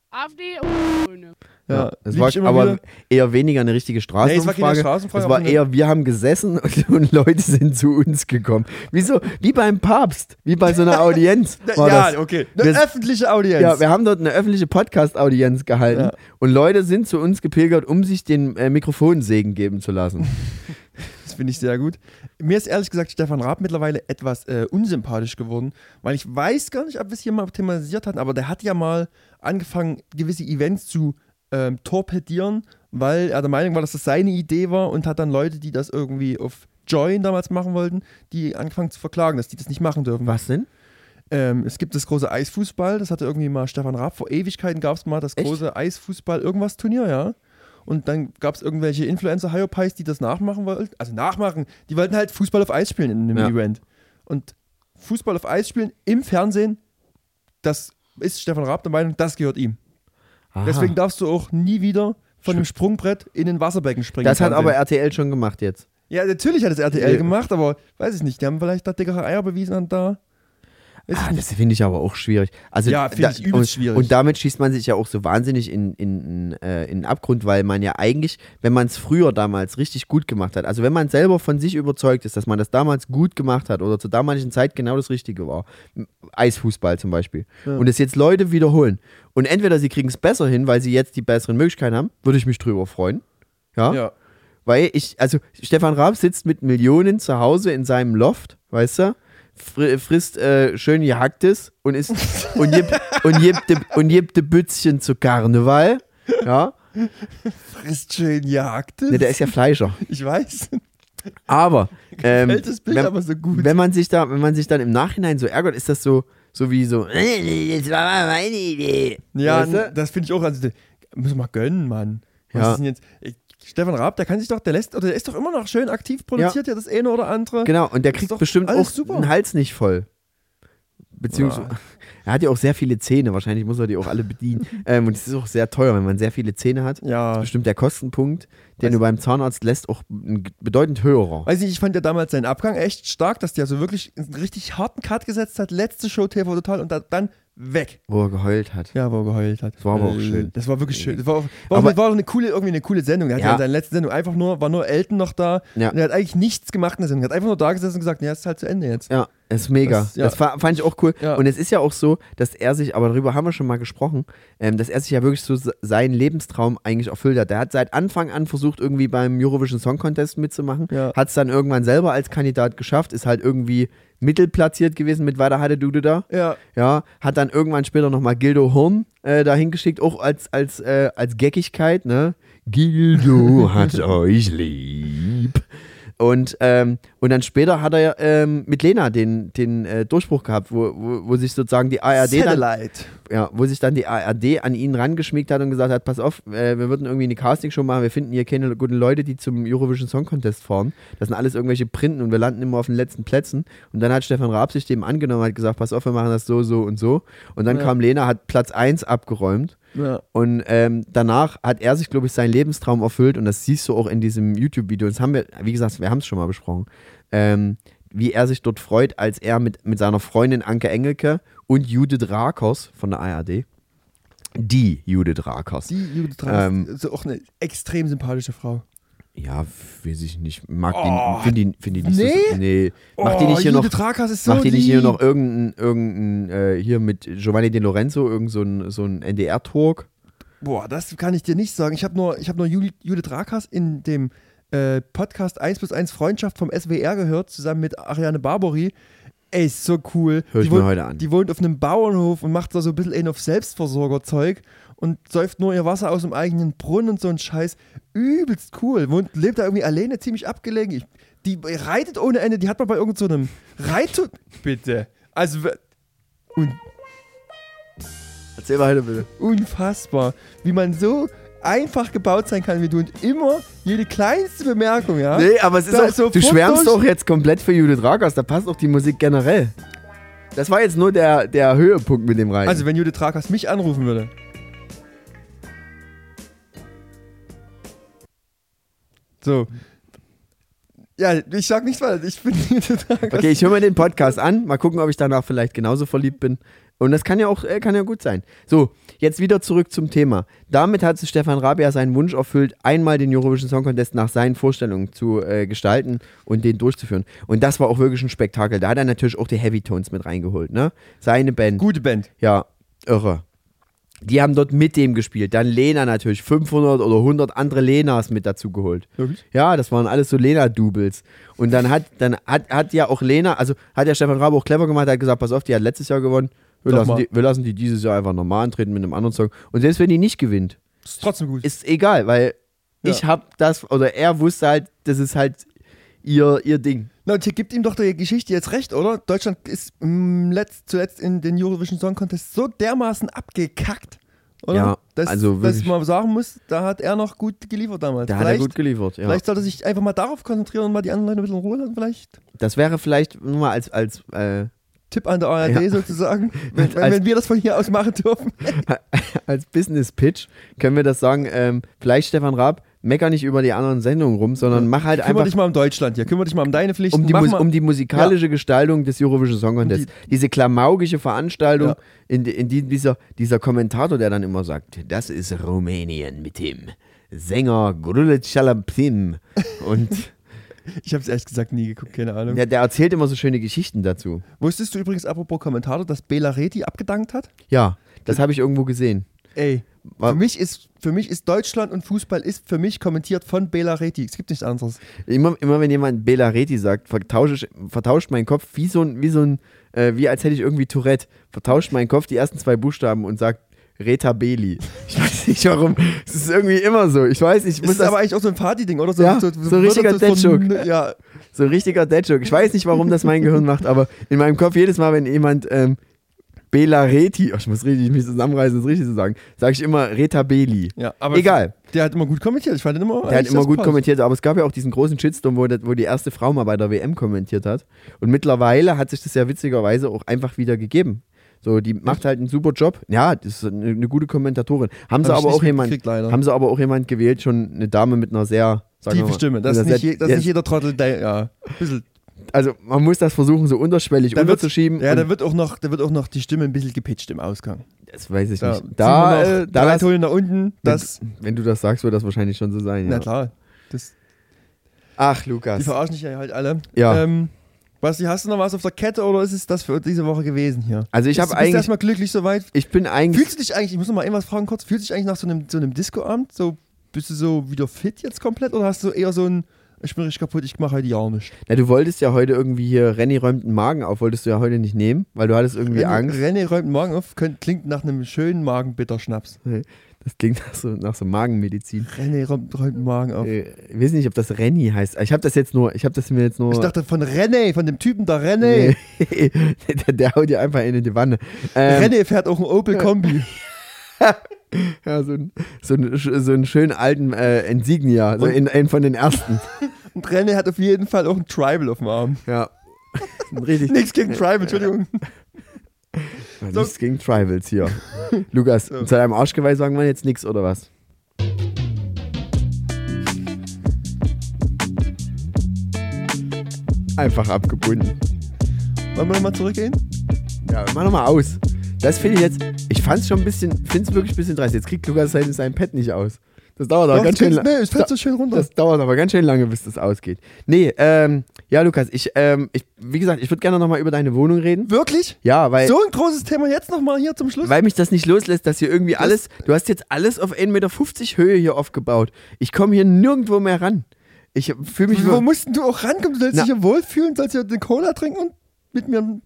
AfD und
Ja, es war aber
wieder.
eher weniger eine richtige
Nee, es war keine
Straßenumfrage.
Straßenumfrage,
es war eher, wir haben gesessen und, [LAUGHS] und Leute sind zu uns gekommen. Wieso? Wie beim Papst, wie bei so einer [LAUGHS] Audienz. War
ja,
das.
okay. Eine
Wir-
öffentliche Audienz.
Ja, wir haben dort eine öffentliche Podcast-Audienz gehalten
Ja.
und Leute sind zu uns gepilgert, um sich den äh, Mikrofonsegen geben zu lassen. [LAUGHS]
Das finde ich sehr gut. Mir ist ehrlich gesagt Stefan Raab mittlerweile etwas äh, unsympathisch geworden, weil ich weiß gar nicht, ob wir es hier mal thematisiert hatten, aber der hat ja mal angefangen, gewisse Events zu ähm, torpedieren, weil er der Meinung war, dass das seine Idee war und hat dann Leute, die das irgendwie auf Join damals machen wollten, die angefangen zu verklagen, dass die das nicht machen dürfen.
Was denn?
Ähm, es gibt das große Eisfußball, das hatte irgendwie mal Stefan Raab, vor Ewigkeiten gab es mal das
Echt?
große Eisfußball-Irgendwas-Turnier, ja. Und dann gab es irgendwelche Influencer-Hyopies, die das nachmachen wollten. Also nachmachen, die wollten halt Fußball auf Eis spielen in einem
Ja.
Event. Und Fußball auf Eis spielen im Fernsehen, das ist Stefan Raab der Meinung, das gehört ihm.
Aha.
Deswegen darfst du auch nie wieder von einem Sprungbrett in ein Wasserbecken springen.
das hat aber. RTL schon gemacht jetzt.
Ja, natürlich hat es RTL
Ja.
gemacht, aber weiß ich nicht. Die haben vielleicht da dickere Eier bewiesen und da.
Ah, das finde ich aber auch schwierig. Also,
Ja, finde ich übelst
und,
schwierig.
Und damit schießt man sich ja auch so wahnsinnig in, in, in, äh, in den Abgrund, weil man ja eigentlich, wenn man es früher damals richtig gut gemacht hat, also wenn man selber von sich überzeugt ist, dass man das damals gut gemacht hat oder zur damaligen Zeit genau das Richtige war, Eisfußball zum Beispiel,
Ja.
und es jetzt Leute wiederholen und entweder sie kriegen es besser hin, weil sie jetzt die besseren Möglichkeiten haben, würde ich mich drüber freuen. Ja.
ja.
Weil ich, also Stefan Raab sitzt mit Millionen zu Hause in seinem Loft, weißt du? Fr frisst äh, schön gehacktes und isst [LAUGHS] und gibt und gibt de, und gibt de Bützchen zu Karneval. Ja,
Frisst schön Jagd.
ne, der ist ja Fleischer.
Ich weiß.
Aber [LAUGHS] ähm,
Bild
wenn,
aber so
wenn man sich da, wenn man sich dann im Nachhinein so ärgert, ist das so, so wie so, "Äh, [LAUGHS] das war mal meine Idee.
ja,
weißt du?
das finde ich auch. Also, müssen wir mal gönnen, Mann. Was
Ja.
ist denn jetzt? Ich, Stefan Raab, der kann sich doch, der lässt, oder der ist doch immer noch schön aktiv, produziert ja, das eine oder andere.
Genau, und der
Ist
kriegt
doch
bestimmt auch
super.
den Hals nicht voll. Beziehungsweise, [LAUGHS] er hat ja auch sehr viele Zähne, wahrscheinlich muss er die auch alle bedienen. [LAUGHS] ähm, und es ist auch sehr teuer, wenn man sehr viele Zähne hat.
Ja.
Bestimmt der Kostenpunkt, den
Weiß-
du beim Zahnarzt lässt, auch bedeutend höherer.
Weiß nicht, ich fand ja damals seinen Abgang echt stark, dass der so wirklich einen richtig harten Cut gesetzt hat. Letzte Show TV Total und da, dann weg.
Wo er geheult hat.
Ja, wo er geheult hat.
Das war aber auch
Äh,
schön.
Das war wirklich schön. Das war, auch, war,
Aber-
auch, war auch eine coole, irgendwie eine coole Sendung. Er hat ja,
Ja.
in seiner letzten Sendung einfach nur, war nur Elton noch da
Ja.
und er hat eigentlich nichts gemacht in der Sendung. Er hat einfach nur da gesessen und gesagt, ja, es ist halt zu Ende jetzt.
Ja, das ist mega.
Das-
Das,
ja.
fa- fand ich auch cool.
Ja.
Und es ist ja auch so, dass er sich, aber darüber haben wir schon mal gesprochen, ähm, dass er sich ja wirklich so se- seinen Lebenstraum eigentlich erfüllt hat. Der hat seit Anfang an versucht, irgendwie beim Eurovision Song Contest mitzumachen. Hat es dann irgendwann selber als Kandidat geschafft, ist halt irgendwie mittelplatziert gewesen mit Weiter hatte Dude da.
Ja,
Ja, hat dann irgendwann später nochmal Gildo Horn äh, dahin geschickt, auch als, als, äh, als Geckigkeit, ne? Gildo [LAUGHS] hat euch lieb. Und, ähm, Und dann später hat er ähm, mit Lena den, den äh, Durchbruch gehabt, wo, wo, wo sich sozusagen die ARD dann, ja, wo sich dann die ARD an ihn rangeschmiegt hat und gesagt hat, pass auf, äh, wir würden irgendwie eine Castingshow machen, wir finden hier keine guten Leute, die zum Eurovision Song Contest fahren. Das sind alles irgendwelche Printen und wir landen immer auf den letzten Plätzen. Und dann hat Stefan Raab sich dem angenommen, hat gesagt, pass auf, wir machen das so, so und so. Und dann
Ja.
kam Lena, hat Platz 1 abgeräumt.
Ja.
Und ähm, danach hat er sich, glaube ich, seinen Lebenstraum erfüllt und das siehst du auch in diesem YouTube-Video. Das haben wir, wie gesagt, wir haben es schon mal besprochen. Ähm, wie er sich dort freut, als er mit, mit seiner Freundin Anke Engelke und Judith Rakers von der ARD, die Judith Rakers,
Die Judith Rakers
Ähm,
ist auch eine extrem sympathische Frau.
Ja, weiß ich nicht, mag
Oh,
die, finde die, find die nicht
nee?
so, nee, macht die
Oh,
nicht hier noch,
Judith so
macht die nicht hier noch irgendein, irgendein äh, hier mit Giovanni De Lorenzo, irgend so ein, so ein NDR-Talk?
Boah, das kann ich dir nicht sagen. Ich habe nur, ich hab nur Juli- Judith Rakers in dem äh, Podcast 1 plus 1 Freundschaft vom SWR gehört, zusammen mit Ariane Barbori. Ey, ist so cool.
Hör ich
die
mir
wohnt,
heute an.
Die wohnt auf einem Bauernhof und macht da so ein bisschen einen auf Selbstversorgerzeug und säuft nur ihr Wasser aus dem eigenen Brunnen und so ein Scheiß. Übelst cool. Wohnt, lebt da irgendwie alleine, ziemlich abgelegen. Ich, die reitet ohne Ende. Die hat man bei irgendeinem so einem Reit... Bitte. Also... Und
Erzähl weiter bitte.
unfassbar, wie man so einfach gebaut sein kann wie du und immer jede kleinste Bemerkung, ja.
Nee, aber es ist auch,
so
du schwärmst doch jetzt komplett für Judith Rakers, da passt auch die Musik generell. Das war jetzt nur der, der Höhepunkt mit dem Reisen.
Also wenn Judith Trakas mich anrufen würde. So. Ja, ich sag nichts weiter. Ich bin
okay, ich höre mir den Podcast an, mal gucken, ob ich danach vielleicht genauso verliebt bin. Und das kann ja auch äh, kann ja gut sein. So, jetzt wieder zurück zum Thema. Damit hat sich Stefan Raab ja seinen Wunsch erfüllt, einmal den Eurovision Song Contest nach seinen Vorstellungen zu äh, gestalten und den durchzuführen. Und das war auch wirklich ein Spektakel. Da hat er natürlich auch die Heavy Tones mit reingeholt, ne? Seine Band.
Gute Band.
Ja, irre. Die haben dort mit dem gespielt. Dann Lena natürlich, 500 oder 100 andere Lenas mit dazu geholt.
Wirklich?
Ja, das waren alles so Lena-Doubles. Und dann hat, dann hat, hat ja auch Lena, also hat ja Stefan Rabe auch clever gemacht, hat gesagt, pass auf, die hat letztes Jahr gewonnen. Wir lassen, die, wir lassen die dieses Jahr einfach normal antreten mit einem anderen Song. Und selbst wenn die nicht gewinnt,
Ist trotzdem gut.
ist egal, weil
Ja.
ich hab das, oder er wusste halt, das ist halt ihr, ihr Ding.
Na, und hier gibt ihm doch die Geschichte jetzt recht, oder? Deutschland ist mm, letzt, zuletzt in den Eurovision Song Contest so dermaßen abgekackt. Oder?
Ja,
dass,
also
dass
wirklich.
man sagen muss, da hat er noch gut geliefert damals.
Da hat er
vielleicht,
gut geliefert. Ja.
vielleicht sollte er sich einfach mal darauf konzentrieren und mal die anderen Leute ein bisschen in Ruhe lassen, vielleicht.
Das wäre vielleicht nur mal als, als äh,
Tipp an der [LAUGHS] ARD
Ja.
sozusagen, [LAUGHS] wenn, wenn,
Als-
wenn wir das von hier aus machen dürfen. [LAUGHS]
als Business-Pitch können wir das sagen, ähm, vielleicht Stefan Raab, mecker nicht über die anderen Sendungen rum, sondern mach halt
Kümmer
einfach
dich mal um Deutschland hier, kümmer dich mal um deine Pflichten.
um die, Mus um die musikalische Gestaltung des Eurovision Song Contest. Diese klamaugische Veranstaltung,
Ja.
in, die- in die dieser, dieser Kommentator, der dann immer sagt, das ist Rumänien mit dem Sänger Grulec Chalapim. [LAUGHS] Und
ich habe es ehrlich gesagt nie geguckt, keine Ahnung.
der, der erzählt immer so schöne Geschichten dazu.
Wusstest du übrigens, apropos Kommentator, dass Bela Reti abgedankt hat?
Ja, das habe ich irgendwo gesehen.
Ey, für mich, ist, für mich ist Deutschland und Fußball ist für mich kommentiert von Bela Reti. Es gibt nichts anderes.
Immer, immer wenn jemand Bela Reti sagt, vertauscht mein Kopf wie so ein, wie so ein, äh, wie als hätte ich irgendwie Tourette, vertauscht mein Kopf die ersten zwei Buchstaben und sagt Reta Beli. Ich weiß nicht warum. Es ist irgendwie immer so. Ich weiß nicht, ich
Das
muss
ist
das,
aber eigentlich auch so ein Fadi-Ding, oder? So,
Ja, so ein richtiger
wird das von-
Dad-Joke.
Ja,
so ein richtiger Deadjoke. Ich weiß nicht, warum das mein Gehirn macht, aber in meinem Kopf jedes Mal, wenn jemand ähm, Bela Reti, oh, ich muss richtig mich zusammenreißen, das richtig zu sagen, sage ich immer Reta Beli.
ja, aber
Egal.
der hat immer gut kommentiert. Ich fand den immer.
Der hat immer gut
sympathisch.
kommentiert, aber es gab ja auch diesen großen Shitstorm, wo, das, wo die erste Frau mal bei der WM kommentiert hat. Und mittlerweile hat sich das ja witzigerweise auch einfach wieder gegeben. So, die macht halt einen super Job. Ja, das ist eine, eine gute Kommentatorin. Haben sie
Hab ich
aber auch jemand,
leider.
haben sie aber auch jemand gewählt, schon eine Dame mit einer sehr
Tiefe Stimme. Das
mit
ist,
einer
nicht, je, das ist
ja,
nicht jeder Trottel, der, ja, ein bisschen.
Also man muss das versuchen, so unterschwellig
Da wird-
unterzuschieben.
Ja, da wird, auch noch, da wird auch noch die Stimme ein bisschen gepitcht im Ausgang.
das weiß ich
Da,
nicht. Da,
noch
äh, da
drei Töne nach unten. Das,
wenn, wenn du das sagst, wird das wahrscheinlich schon so sein.
na
Ja.
klar. Das,
Ach,
die
Lukas.
verarschen dich ja halt alle.
Ja.
Ähm, Basti, hast du noch was auf der Kette oder ist es das für diese Woche gewesen hier?
Also ich habe
bist du
eigentlich,
erstmal glücklich soweit?
ich bin eigentlich,
Fühlst du dich eigentlich, ich muss noch mal irgendwas fragen kurz, fühlst du dich eigentlich nach so einem, so einem Disco-Abend, so, bist du so wieder fit jetzt komplett oder hast du eher so ein, ich bin richtig kaputt, ich mache heute ja nicht?
na, du wolltest ja heute irgendwie hier, Renny räumt den Magen auf, wolltest du ja heute nicht nehmen, weil du hattest irgendwie
René,
Angst.
René räumt den Magen auf, könnt, klingt nach einem schönen Magenbitterschnaps.
Das klingt nach so, nach so Magenmedizin.
René räumt, räumt den Magen auf.
Äh, ich weiß nicht, ob das Renny heißt. Ich habe das jetzt nur, ich habe das mir jetzt nur.
Ich dachte von René, von dem Typen da René.
Nee. [LAUGHS] der, der haut dir einfach in die Wanne. Ähm,
René fährt auch ein Opel Kombi. [LAUGHS] [LAUGHS]
ja, so, ein, so, ein, so einen schönen alten äh, Insignia, so in, einen von den ersten. [LAUGHS]
Und René hat auf jeden Fall auch ein Tribal auf dem Arm.
Ja. [LAUGHS] Richtig.
Nichts gegen Tribal, Entschuldigung. So.
Nichts gegen Tribals hier. Lukas,
So.
zu deinem Arschgeweih sagen wir jetzt nichts, oder was? Einfach abgebunden.
Wollen wir nochmal zurückgehen?
Ja, mach nochmal aus. Das finde ich jetzt, ich fand's schon ein bisschen, finde es wirklich ein bisschen dreist. Jetzt kriegt Lukas sein, sein Pad nicht aus. Das dauert aber
Doch,
ganz schön
es-
lang.
nee, es fällt so schön runter.
Das dauert aber ganz schön lange, bis das ausgeht. Nee, ähm, ja, Lukas, ich, ähm, ich, wie gesagt, ich würde gerne nochmal über deine Wohnung reden.
Wirklich?
Ja, weil,
So ein großes Thema jetzt nochmal hier zum Schluss?
weil mich das nicht loslässt, dass hier irgendwie alles, du hast jetzt alles auf 1,50 Meter Höhe hier aufgebaut. Ich komme hier nirgendwo mehr ran. Ich fühle mich
Wo
nur,
mussten du auch rankommen? Du sollst
Na.
dich hier wohlfühlen, sollst hier eine Cola trinken und mit mir einen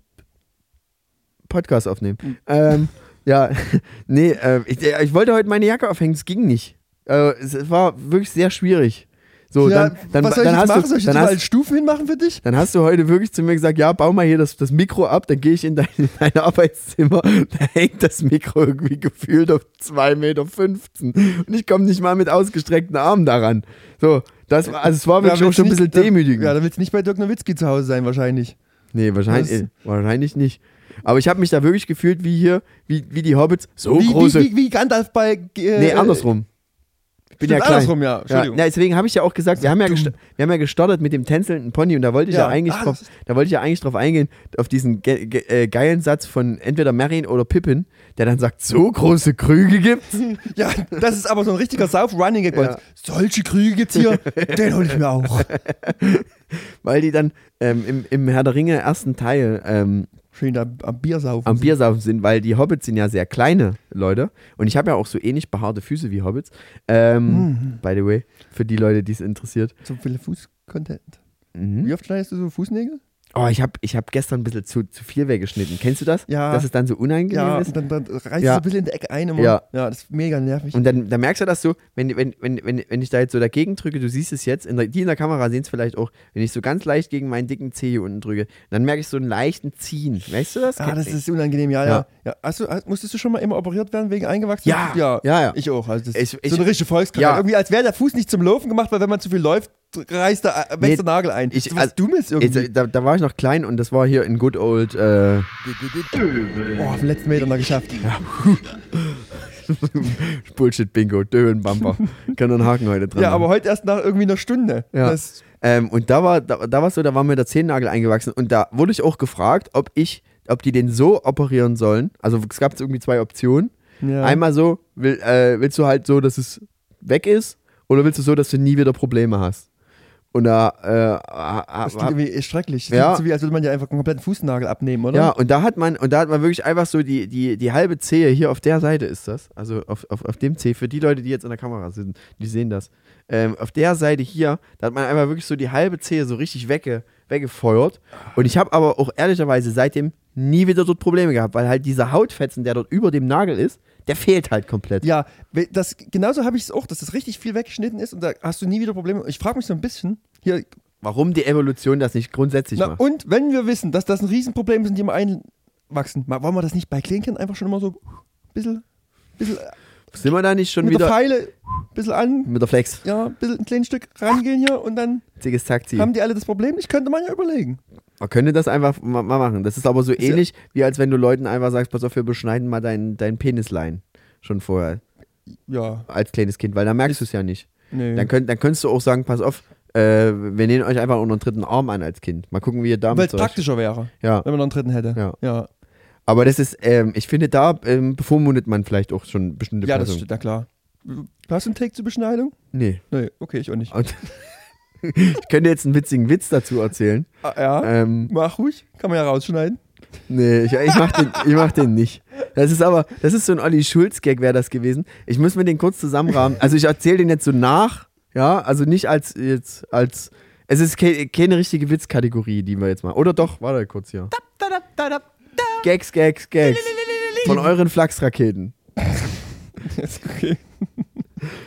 Podcast aufnehmen.
Hm.
Ähm, ja, [LAUGHS] nee, äh, ich, äh, ich wollte heute meine Jacke aufhängen, es ging nicht. Äh, es, war wirklich sehr schwierig. So,
ja,
dann, dann,
was soll ich
dann
jetzt
hast
machen?
du,
soll ich jetzt überall Stufen hinmachen für dich?
dann hast du heute wirklich zu mir gesagt, ja, bau mal hier das, das Mikro ab, dann gehe ich in dein, in dein Arbeitszimmer, [LAUGHS] da hängt das Mikro irgendwie gefühlt auf 2,15 Meter und ich komme nicht mal mit ausgestreckten Armen daran. So, das war, also es war wirklich
Ja,
schon ein bisschen demütigend.
Ja, da willst du nicht bei Dirk Nowitzki zu Hause sein, wahrscheinlich.
Nee, wahrscheinlich, äh, wahrscheinlich nicht. Aber ich habe mich da wirklich gefühlt wie hier, wie, wie die Hobbits, so
wie,
große.
wie, wie, wie Gandalf bei. Äh,
nee, andersrum. Ich bin ja klein.
andersrum, ja.
Ja,
Entschuldigung.
na, deswegen habe ich ja auch gesagt, wir haben ja, wir haben ja gestartet mit dem tänzelnden Pony und da wollte ich ja,
Ja.
eigentlich
Ah,
drauf, da wollte ich ja eigentlich drauf eingehen, auf diesen ge ge äh, geilen Satz von entweder Merrin oder Pippin, der dann sagt, so große Krüge gibt's. [LAUGHS]
Ja, das ist aber so ein richtiger Sauf-Running-Gag.
Ja.
Solche Krüge gibt's hier, den hol ich mir auch. [LAUGHS]
Weil die dann ähm, im, im Herr der Ringe ersten Teil ähm,
Schön am Bier saufen.
am Biersaufen sind, weil die Hobbits sind ja sehr kleine Leute. Und ich habe ja auch so ähnlich behaarte Füße wie Hobbits. Ähm,
Mhm.
By the way, für die Leute, die es interessiert.
So viele Fuß-Content.
Mhm.
Wie oft schneidest du so Fußnägel?
Oh, ich habe ich hab gestern ein bisschen zu, zu viel weggeschnitten. Kennst du das?
Ja.
Dass es dann so unangenehm
Ja,
ist?
dann, dann reißt
Ja.
so ein bisschen in die Ecke ein immer.
Ja.
ja, das ist mega nervig.
Und dann, dann merkst du das so, wenn, wenn, wenn, wenn, wenn ich da jetzt so dagegen drücke, du siehst es jetzt, in der, die in der Kamera sehen es vielleicht auch, wenn ich so ganz leicht gegen meinen dicken Zeh hier unten drücke, dann merke ich so einen leichten Ziehen. Weißt du das?
ah, das ist unangenehm, ja,
Ja.
ja. ja. Hast du, musstest du schon mal immer operiert werden wegen eingewachsen?
Ja.
ja.
Ja, ja.
Ich auch. Also das
Ich-
ist
ich-
so eine richtige Volkskrankheit.
Ja.
Irgendwie als wäre der Fuß nicht zum Laufen gemacht, weil wenn man zu viel läuft, reißt der, äh, wächst
Nee,
Nagel ein.
ich-
was
also-
Dummes irgendwie.
Jetzt, da, da war ich noch klein und das war hier in Good Old äh,
oh, auf den letzten Meter noch geschafft. [LAUGHS]
Bullshit-Bingo, Döhlenbumper. Kann einen Haken heute dran
Ja,
machen.
aber heute erst nach irgendwie einer Stunde.
Ja. Ähm, und da war da, da war so, da war mir der Zehennagel eingewachsen und da wurde ich auch gefragt, ob ich, ob die den so operieren sollen. Also es gab irgendwie zwei Optionen.
ja.
Einmal so, will, äh, willst du halt so, dass es weg ist, oder willst du so, dass du nie wieder Probleme hast? Und da, äh,
Das klingt irgendwie schrecklich. Das
Ja.
klingt so wie, als würde man ja einfach einen kompletten Fußnagel abnehmen, oder?
ja, und da hat man, und da hat man wirklich einfach so die, die, die halbe Zehe hier auf der Seite ist das, also auf, auf, auf dem Zeh, für die Leute, die jetzt in der Kamera sind, die sehen das. Ähm, auf der Seite hier, da hat man einfach wirklich so die halbe Zehe so richtig wegge, weggefeuert. Und ich habe aber auch ehrlicherweise seitdem nie wieder dort Probleme gehabt, weil halt dieser Hautfetzen, der dort über dem Nagel ist, der fehlt halt komplett.
Ja, das, genauso habe ich es auch, dass das richtig viel weggeschnitten ist und da hast du nie wieder Probleme. Ich frage mich so ein bisschen, hier,
Warum die Evolution das nicht grundsätzlich
na,
macht.
und wenn wir wissen, dass das ein Riesenproblem ist und die immer einwachsen, wollen wir das nicht bei Klinken einfach schon immer so ein bisschen, bisschen
Sind wir da nicht schon
mit der
wieder
Pfeile ein bisschen an,
mit der Flex?
ja, ein bisschen ein kleines Stück rangehen hier und dann
Zickes Zack,
haben die alle das Problem. Ich könnte man ja überlegen.
Man könnte das einfach ma- mal machen. Das ist aber so
ja-
ähnlich, wie als wenn du Leuten einfach sagst, pass auf, wir beschneiden mal deinen dein Penislein. Schon vorher,
Ja,
als kleines Kind, weil dann merkst du es ja nicht.
nee.
Dann, könnt, dann könntest du auch sagen, pass auf, äh, wir nehmen euch einfach unter den dritten Arm an als Kind. Mal gucken, wie ihr
Weil
damit
es
zurecht-
praktischer wäre,
Ja,
wenn man noch einen dritten hätte.
Ja.
ja.
Aber das ist, ähm, ich finde, da ähm, bevormundet man vielleicht auch schon bestimmte
Ja, das
Personen.
stimmt, ja klar. Hast du einen Take zur Beschneidung?
Nee.
Nee, okay, ich auch nicht.
Und [LAUGHS] ich könnte jetzt einen witzigen Witz dazu erzählen.
Ah, ja,
Ähm,
mach ruhig, kann man ja rausschneiden.
Nee, ich, ich, mach den, ich mach den nicht. Das ist aber, das ist so ein Olli Schulz-Gag, wäre das gewesen. Ich muss mir den kurz zusammenrahmen. Also ich erzähle den jetzt so nach, ja, also nicht als jetzt, als. Es ist ke keine richtige Witzkategorie, die wir jetzt mal. Oder doch, warte kurz hier. Gags, Gags, Gags. Von euren Flachsraketen. [LAUGHS]
Ist okay.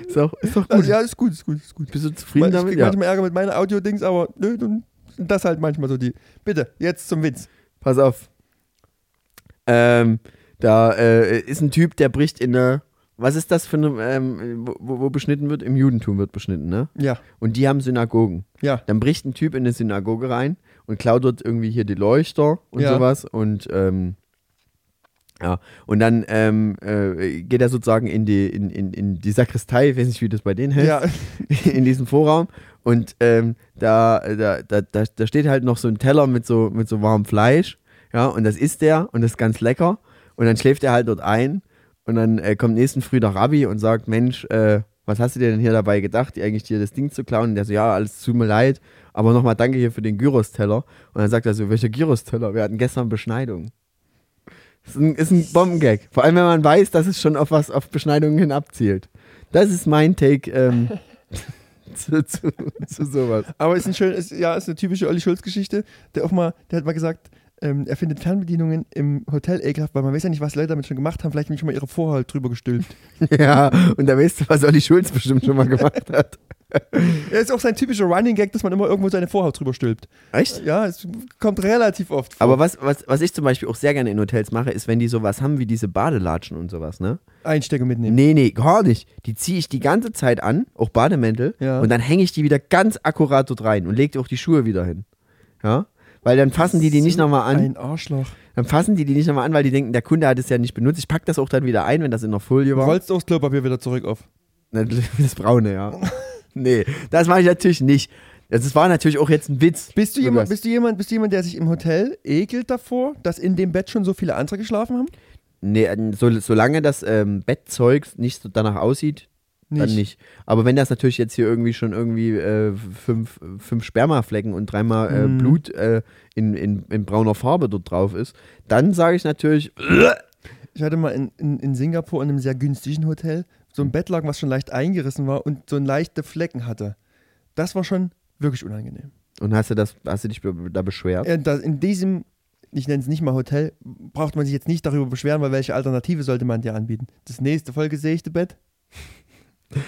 Ist doch, ist doch gut.
Also, ja, ist gut, ist gut, ist gut.
Bist du zufrieden
ich
damit?
krieg
Ja.
manchmal Ärger mit meinen Audio-Dings, aber nö, dann sind das halt manchmal so die. Bitte, jetzt zum Witz.
Pass auf. Ähm, da äh, ist ein Typ, der bricht in eine. Was ist das für eine, ähm, wo, wo beschnitten wird? Im Judentum wird beschnitten, ne?
Ja,
Und die haben Synagogen.
ja.
Dann bricht ein Typ in eine Synagoge rein und klaut dort irgendwie hier die Leuchter und
Ja.
sowas. Und ähm, ja, und dann ähm, äh, geht er sozusagen in die, in, in, in die Sakristei, ich weiß nicht, wie das bei denen heißt,
Ja, [LAUGHS]
in diesem Vorraum. Und ähm, da, da, da, da, steht halt noch so ein Teller mit so, mit so warmem Fleisch. Ja, und das isst der und das ist ganz lecker. Und dann schläft er halt dort ein. Und dann äh, kommt nächsten Früh der Rabbi und sagt: Mensch, äh, was hast du dir denn hier dabei gedacht, dir eigentlich dir das Ding zu klauen? Und der so: Ja, alles tut mir leid, aber nochmal danke hier für den Gyros-Teller. Und dann sagt er so: Welcher Gyros-Teller? Wir hatten gestern Beschneidung. Das ist ein, ist ein Bombengag. Vor allem, wenn man weiß, dass es schon auf was, auf Beschneidungen hin abzielt. Das ist mein Take ähm, [LAUGHS] zu, zu, zu sowas.
aber ist ein schön, ist, ja, ist eine typische Olli Schulz-Geschichte. Der auch mal, der hat mal gesagt, ähm, er findet Fernbedienungen im Hotel ekelhaft, weil man weiß ja nicht, was Leute damit schon gemacht haben. Vielleicht haben die schon mal ihre Vorhaut drüber gestülpt. [LAUGHS]
Ja, und da weißt du, was Olli Schulz bestimmt schon mal gemacht [LAUGHS] hat.
Er ist auch sein typischer Running Gag, dass man immer irgendwo seine Vorhaut drüber stülpt.
Echt?
Ja, es kommt relativ oft vor.
Aber was, was, was ich zum Beispiel auch sehr gerne in Hotels mache, ist, wenn die sowas haben wie diese Badelatschen und sowas, ne?
Einstecken mitnehmen.
Nee, nee, gar nicht. Die ziehe ich die ganze Zeit an, auch Bademäntel,
Ja.
und dann hänge ich die wieder ganz akkurat dort rein und lege auch die Schuhe wieder hin. Ja? Weil dann fassen die die nicht nochmal an.
Ein Arschloch.
Dann fassen die die nicht nochmal an, weil die denken, der Kunde hat es ja nicht benutzt. Ich packe das auch dann wieder ein, wenn das in der Folie
Du
war.
rollst auch das Klopapier wieder zurück auf. [LAUGHS]
Das braune, ja. nee, das mache ich natürlich nicht. Das war natürlich auch jetzt ein Witz.
Bist du, jemand, bist, du jemand, bist du jemand, der sich im Hotel ekelt davor, dass in dem Bett schon so viele andere geschlafen haben?
Nee, so, solange das ähm, Bettzeug nicht so danach aussieht, dann nicht. Aber wenn das natürlich jetzt hier irgendwie schon irgendwie äh, fünf, fünf Spermaflecken und dreimal äh,
Mhm.
Blut äh, in, in, in brauner Farbe dort drauf ist, dann sage ich natürlich, [CLEARS THROAT]
Ich hatte mal in, in, in Singapur in einem sehr günstigen Hotel so ein Bett lag, was schon leicht eingerissen war und so leichte Flecken hatte. Das war schon wirklich unangenehm.
und hast du das, hast du dich da beschwert?
Äh, in diesem, ich nenne es nicht mal Hotel, braucht man sich jetzt nicht darüber beschweren, weil welche Alternative sollte man dir anbieten? Das nächste vollgesägte Bett?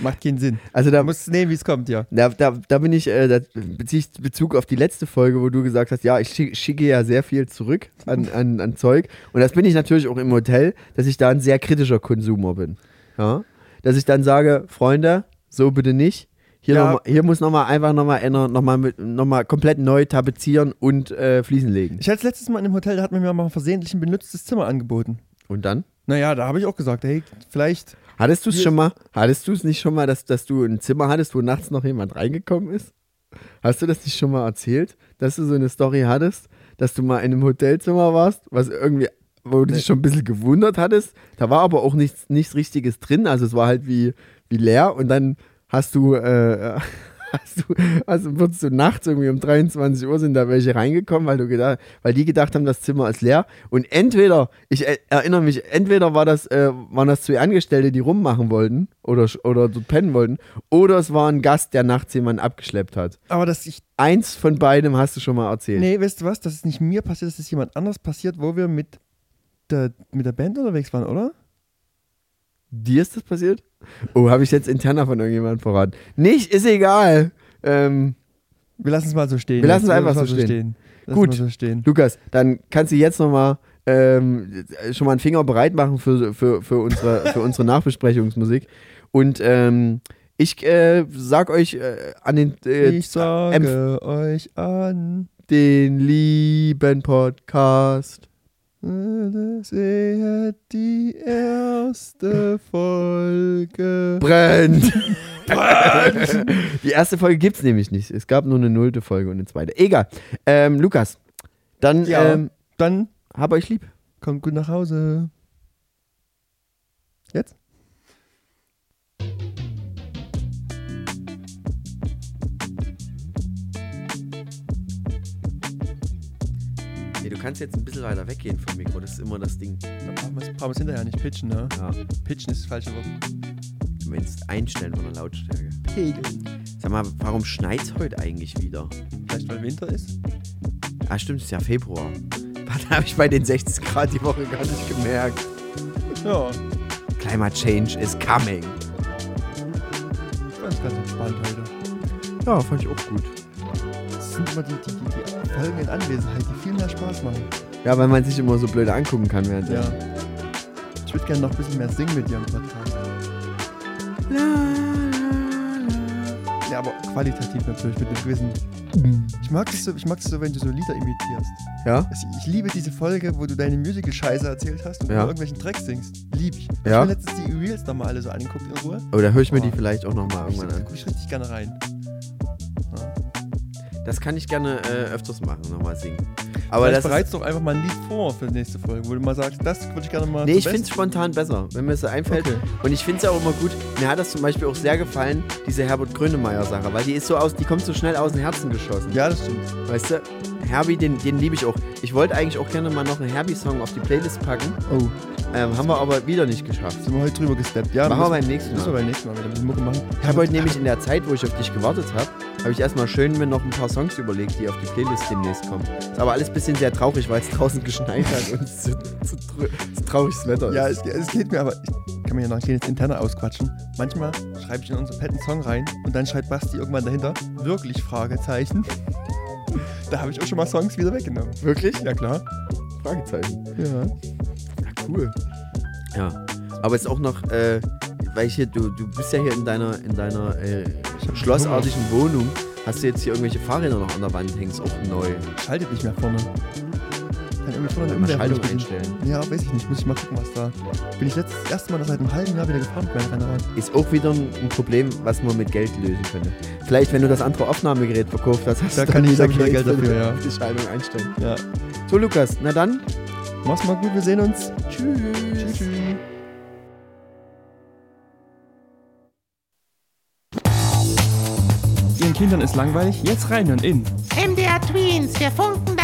Macht keinen Sinn.
Also
Du
da,
musst es nehmen, wie es kommt, ja.
da, da, da bin ich, äh, da beziehe ich Bezug auf die letzte Folge, wo du gesagt hast, ja, ich schick- schicke ja sehr viel zurück an, an, an Zeug. Und das bin ich natürlich auch im Hotel, dass ich da ein sehr kritischer Konsumer bin. Ja? Dass ich dann sage, Freunde, so bitte nicht. Hier,
Ja.
noch mal, hier muss nochmal einfach nochmal noch mal mit- noch mal komplett neu tapezieren und äh, Fliesen legen.
Ich hatte letztes Mal in einem Hotel, da hat man mir mal versehentlich ein benutztes Zimmer angeboten.
Und dann?
Naja, da habe ich auch gesagt, hey, vielleicht.
Hattest du es schon mal, hattest du es nicht schon mal, dass, dass du ein Zimmer hattest, wo nachts noch jemand reingekommen ist? Hast du das nicht schon mal erzählt, dass du so eine Story hattest, dass du mal in einem Hotelzimmer warst, was irgendwie, wo du dich schon ein bisschen gewundert hattest? Da war aber auch nichts, nichts Richtiges drin, also es war halt wie, wie leer und dann hast du, äh, hast du, also wurdest du nachts irgendwie um 23 Uhr sind da welche reingekommen, weil du gedacht, weil die gedacht haben, das Zimmer ist leer. Und entweder, ich er- erinnere mich, entweder war das, äh, waren das zwei Angestellte, die rummachen wollten oder, oder dort pennen wollten, oder es war ein Gast, der nachts jemanden abgeschleppt hat.
Aber dass ich.
Eins von beidem hast du schon mal erzählt.
Nee, weißt du was? Das ist nicht mir passiert, das ist jemand anders passiert, wo wir mit der, mit der Band unterwegs waren, oder?
Dir ist das passiert? Oh, habe ich jetzt interner von irgendjemandem verraten? Nicht, ist egal. Ähm,
Wir lassen es mal so stehen.
Wir lassen es einfach so stehen.
Lassen
Gut.
So stehen.
Lukas, dann kannst du jetzt nochmal ähm, schon mal einen Finger bereit machen für, für, für, unsere, [LAUGHS] für unsere Nachbesprechungsmusik. Und ähm, ich äh, sag euch äh, an den, äh,
Ich sage euch an,
den lieben Podcast.
Sehet die erste Folge.
Brennt! [LAUGHS] Die erste Folge gibt es nämlich nicht. Es gab nur eine nullte Folge und eine zweite. Egal. Ähm, Lukas, dann
Ja.
ähm,
Dann
hab euch lieb.
kommt gut nach Hause.
Du kannst jetzt ein bisschen weiter weggehen vom Mikro. Das ist immer das Ding.
Da brauchen wir es brauchen wir es hinterher nicht pitchen, ne?
Ja.
Pitchen ist das falsche Wort.
Du meinst einstellen von der Lautstärke.
Pegeln.
Sag mal, warum schneit's heute eigentlich wieder?
Vielleicht weil Winter ist?
Ah, stimmt, es ist ja Februar. [LAUGHS] Warte, habe ich bei den 60 Grad die Woche gar nicht gemerkt.
Ja.
Climate Change is coming.
Ich fand es ganz entspannt heute.
Ja, fand ich auch gut.
Sind immer die, die, die, die Folgen in Anwesenheit, die viel mehr Spaß machen.
Ja, weil man sich immer so blöd angucken kann während
Ja.
der.
Ich würde gerne noch ein bisschen mehr singen mit dir im Podcast. Ja, aber qualitativ natürlich mit einem gewissen. Ich mag es so, ich mag es so, wenn du so Lieder imitierst.
Ja?
Also Ich liebe diese Folge, wo du deine Musical-Scheiße erzählt hast und
Ja.
irgendwelchen Dreck singst. Lieb ich. Ich
Ja.
habe mir letztens die Reels nochmal alle so angeguckt in Ruhe.
Oh, da höre ich mir
Oh.
die vielleicht auch nochmal
Ich,
irgendwann
da
an.
gucke ich richtig gerne rein.
Das kann ich gerne äh, öfters machen, nochmal singen. Aber
Vielleicht
das ist,
bereits doch einfach mal ein Lied vor für die nächste Folge, wo du mal sagst, das würde ich gerne mal.
Nee, ich finde es spontan besser, wenn mir es so einfällt.
Okay.
Und ich finde es auch immer gut. Mir hat das zum Beispiel auch sehr gefallen, diese Herbert Grönemeyer-Sache, weil die ist so aus, die kommt so schnell aus dem Herzen geschossen.
Ja, das stimmt.
Weißt du? Herbie, den, den liebe ich auch. Ich wollte eigentlich auch gerne mal noch einen Herbie-Song auf die Playlist packen.
Oh,
Ähm, haben wir aber wieder nicht geschafft.
sind wir heute drüber gesteppt. Ja,
Machen wir beim nächsten
Müssen wir
Mal.
beim nächsten Mal wieder ein bisschen Mucke machen.
Ich habe heute nämlich in der Zeit, wo ich auf dich gewartet habe, habe ich erstmal schön mir noch ein paar Songs überlegt, die auf die Playlist demnächst kommen. Ist aber alles ein bisschen sehr traurig, weil es [LAUGHS] draußen geschneit hat und es so, so, so trauriges Wetter
Ja,
ist.
es, es geht mir, aber ich kann mir ja noch ein kleines Interner ausquatschen. Manchmal schreibe ich in unseren fetten Song rein und dann schreibt Basti irgendwann dahinter, wirklich Fragezeichen. Da habe ich auch schon mal Songs wieder weggenommen.
Wirklich?
Ja, klar.
Fragezeichen.
Ja.
Ja, cool. Ja, aber jetzt auch noch, äh, weil ich hier, du, du bist ja hier in deiner, in deiner äh, schlossartigen Wohnung. Hast du jetzt hier irgendwelche Fahrräder noch an der Wand hängen? Ist auch neu.
Schaltet nicht mehr vorne. Kann irgendwie vorne eine
Schaltung einstellen.
Ja, weiß ich nicht. Muss ich mal gucken, was da. Bin ich letztes das erste Mal seit einem halben Jahr wieder gefahren mit meinem Rennrad.
Ist auch wieder ein, ein Problem, was man mit Geld lösen könnte. Vielleicht, wenn du das andere Aufnahmegerät verkauft hast, hast
Da
du
kann ich- da hab ich wieder Geld dafür, ja.
die Schaltung einstellen.
Ja.
So, Lukas, na dann.
Mach's mal gut, wir sehen uns.
Tschüss.
Tschüss. tschüss. Kindern ist langweilig? Jetzt reinhören in
MDR Tweens, der Funken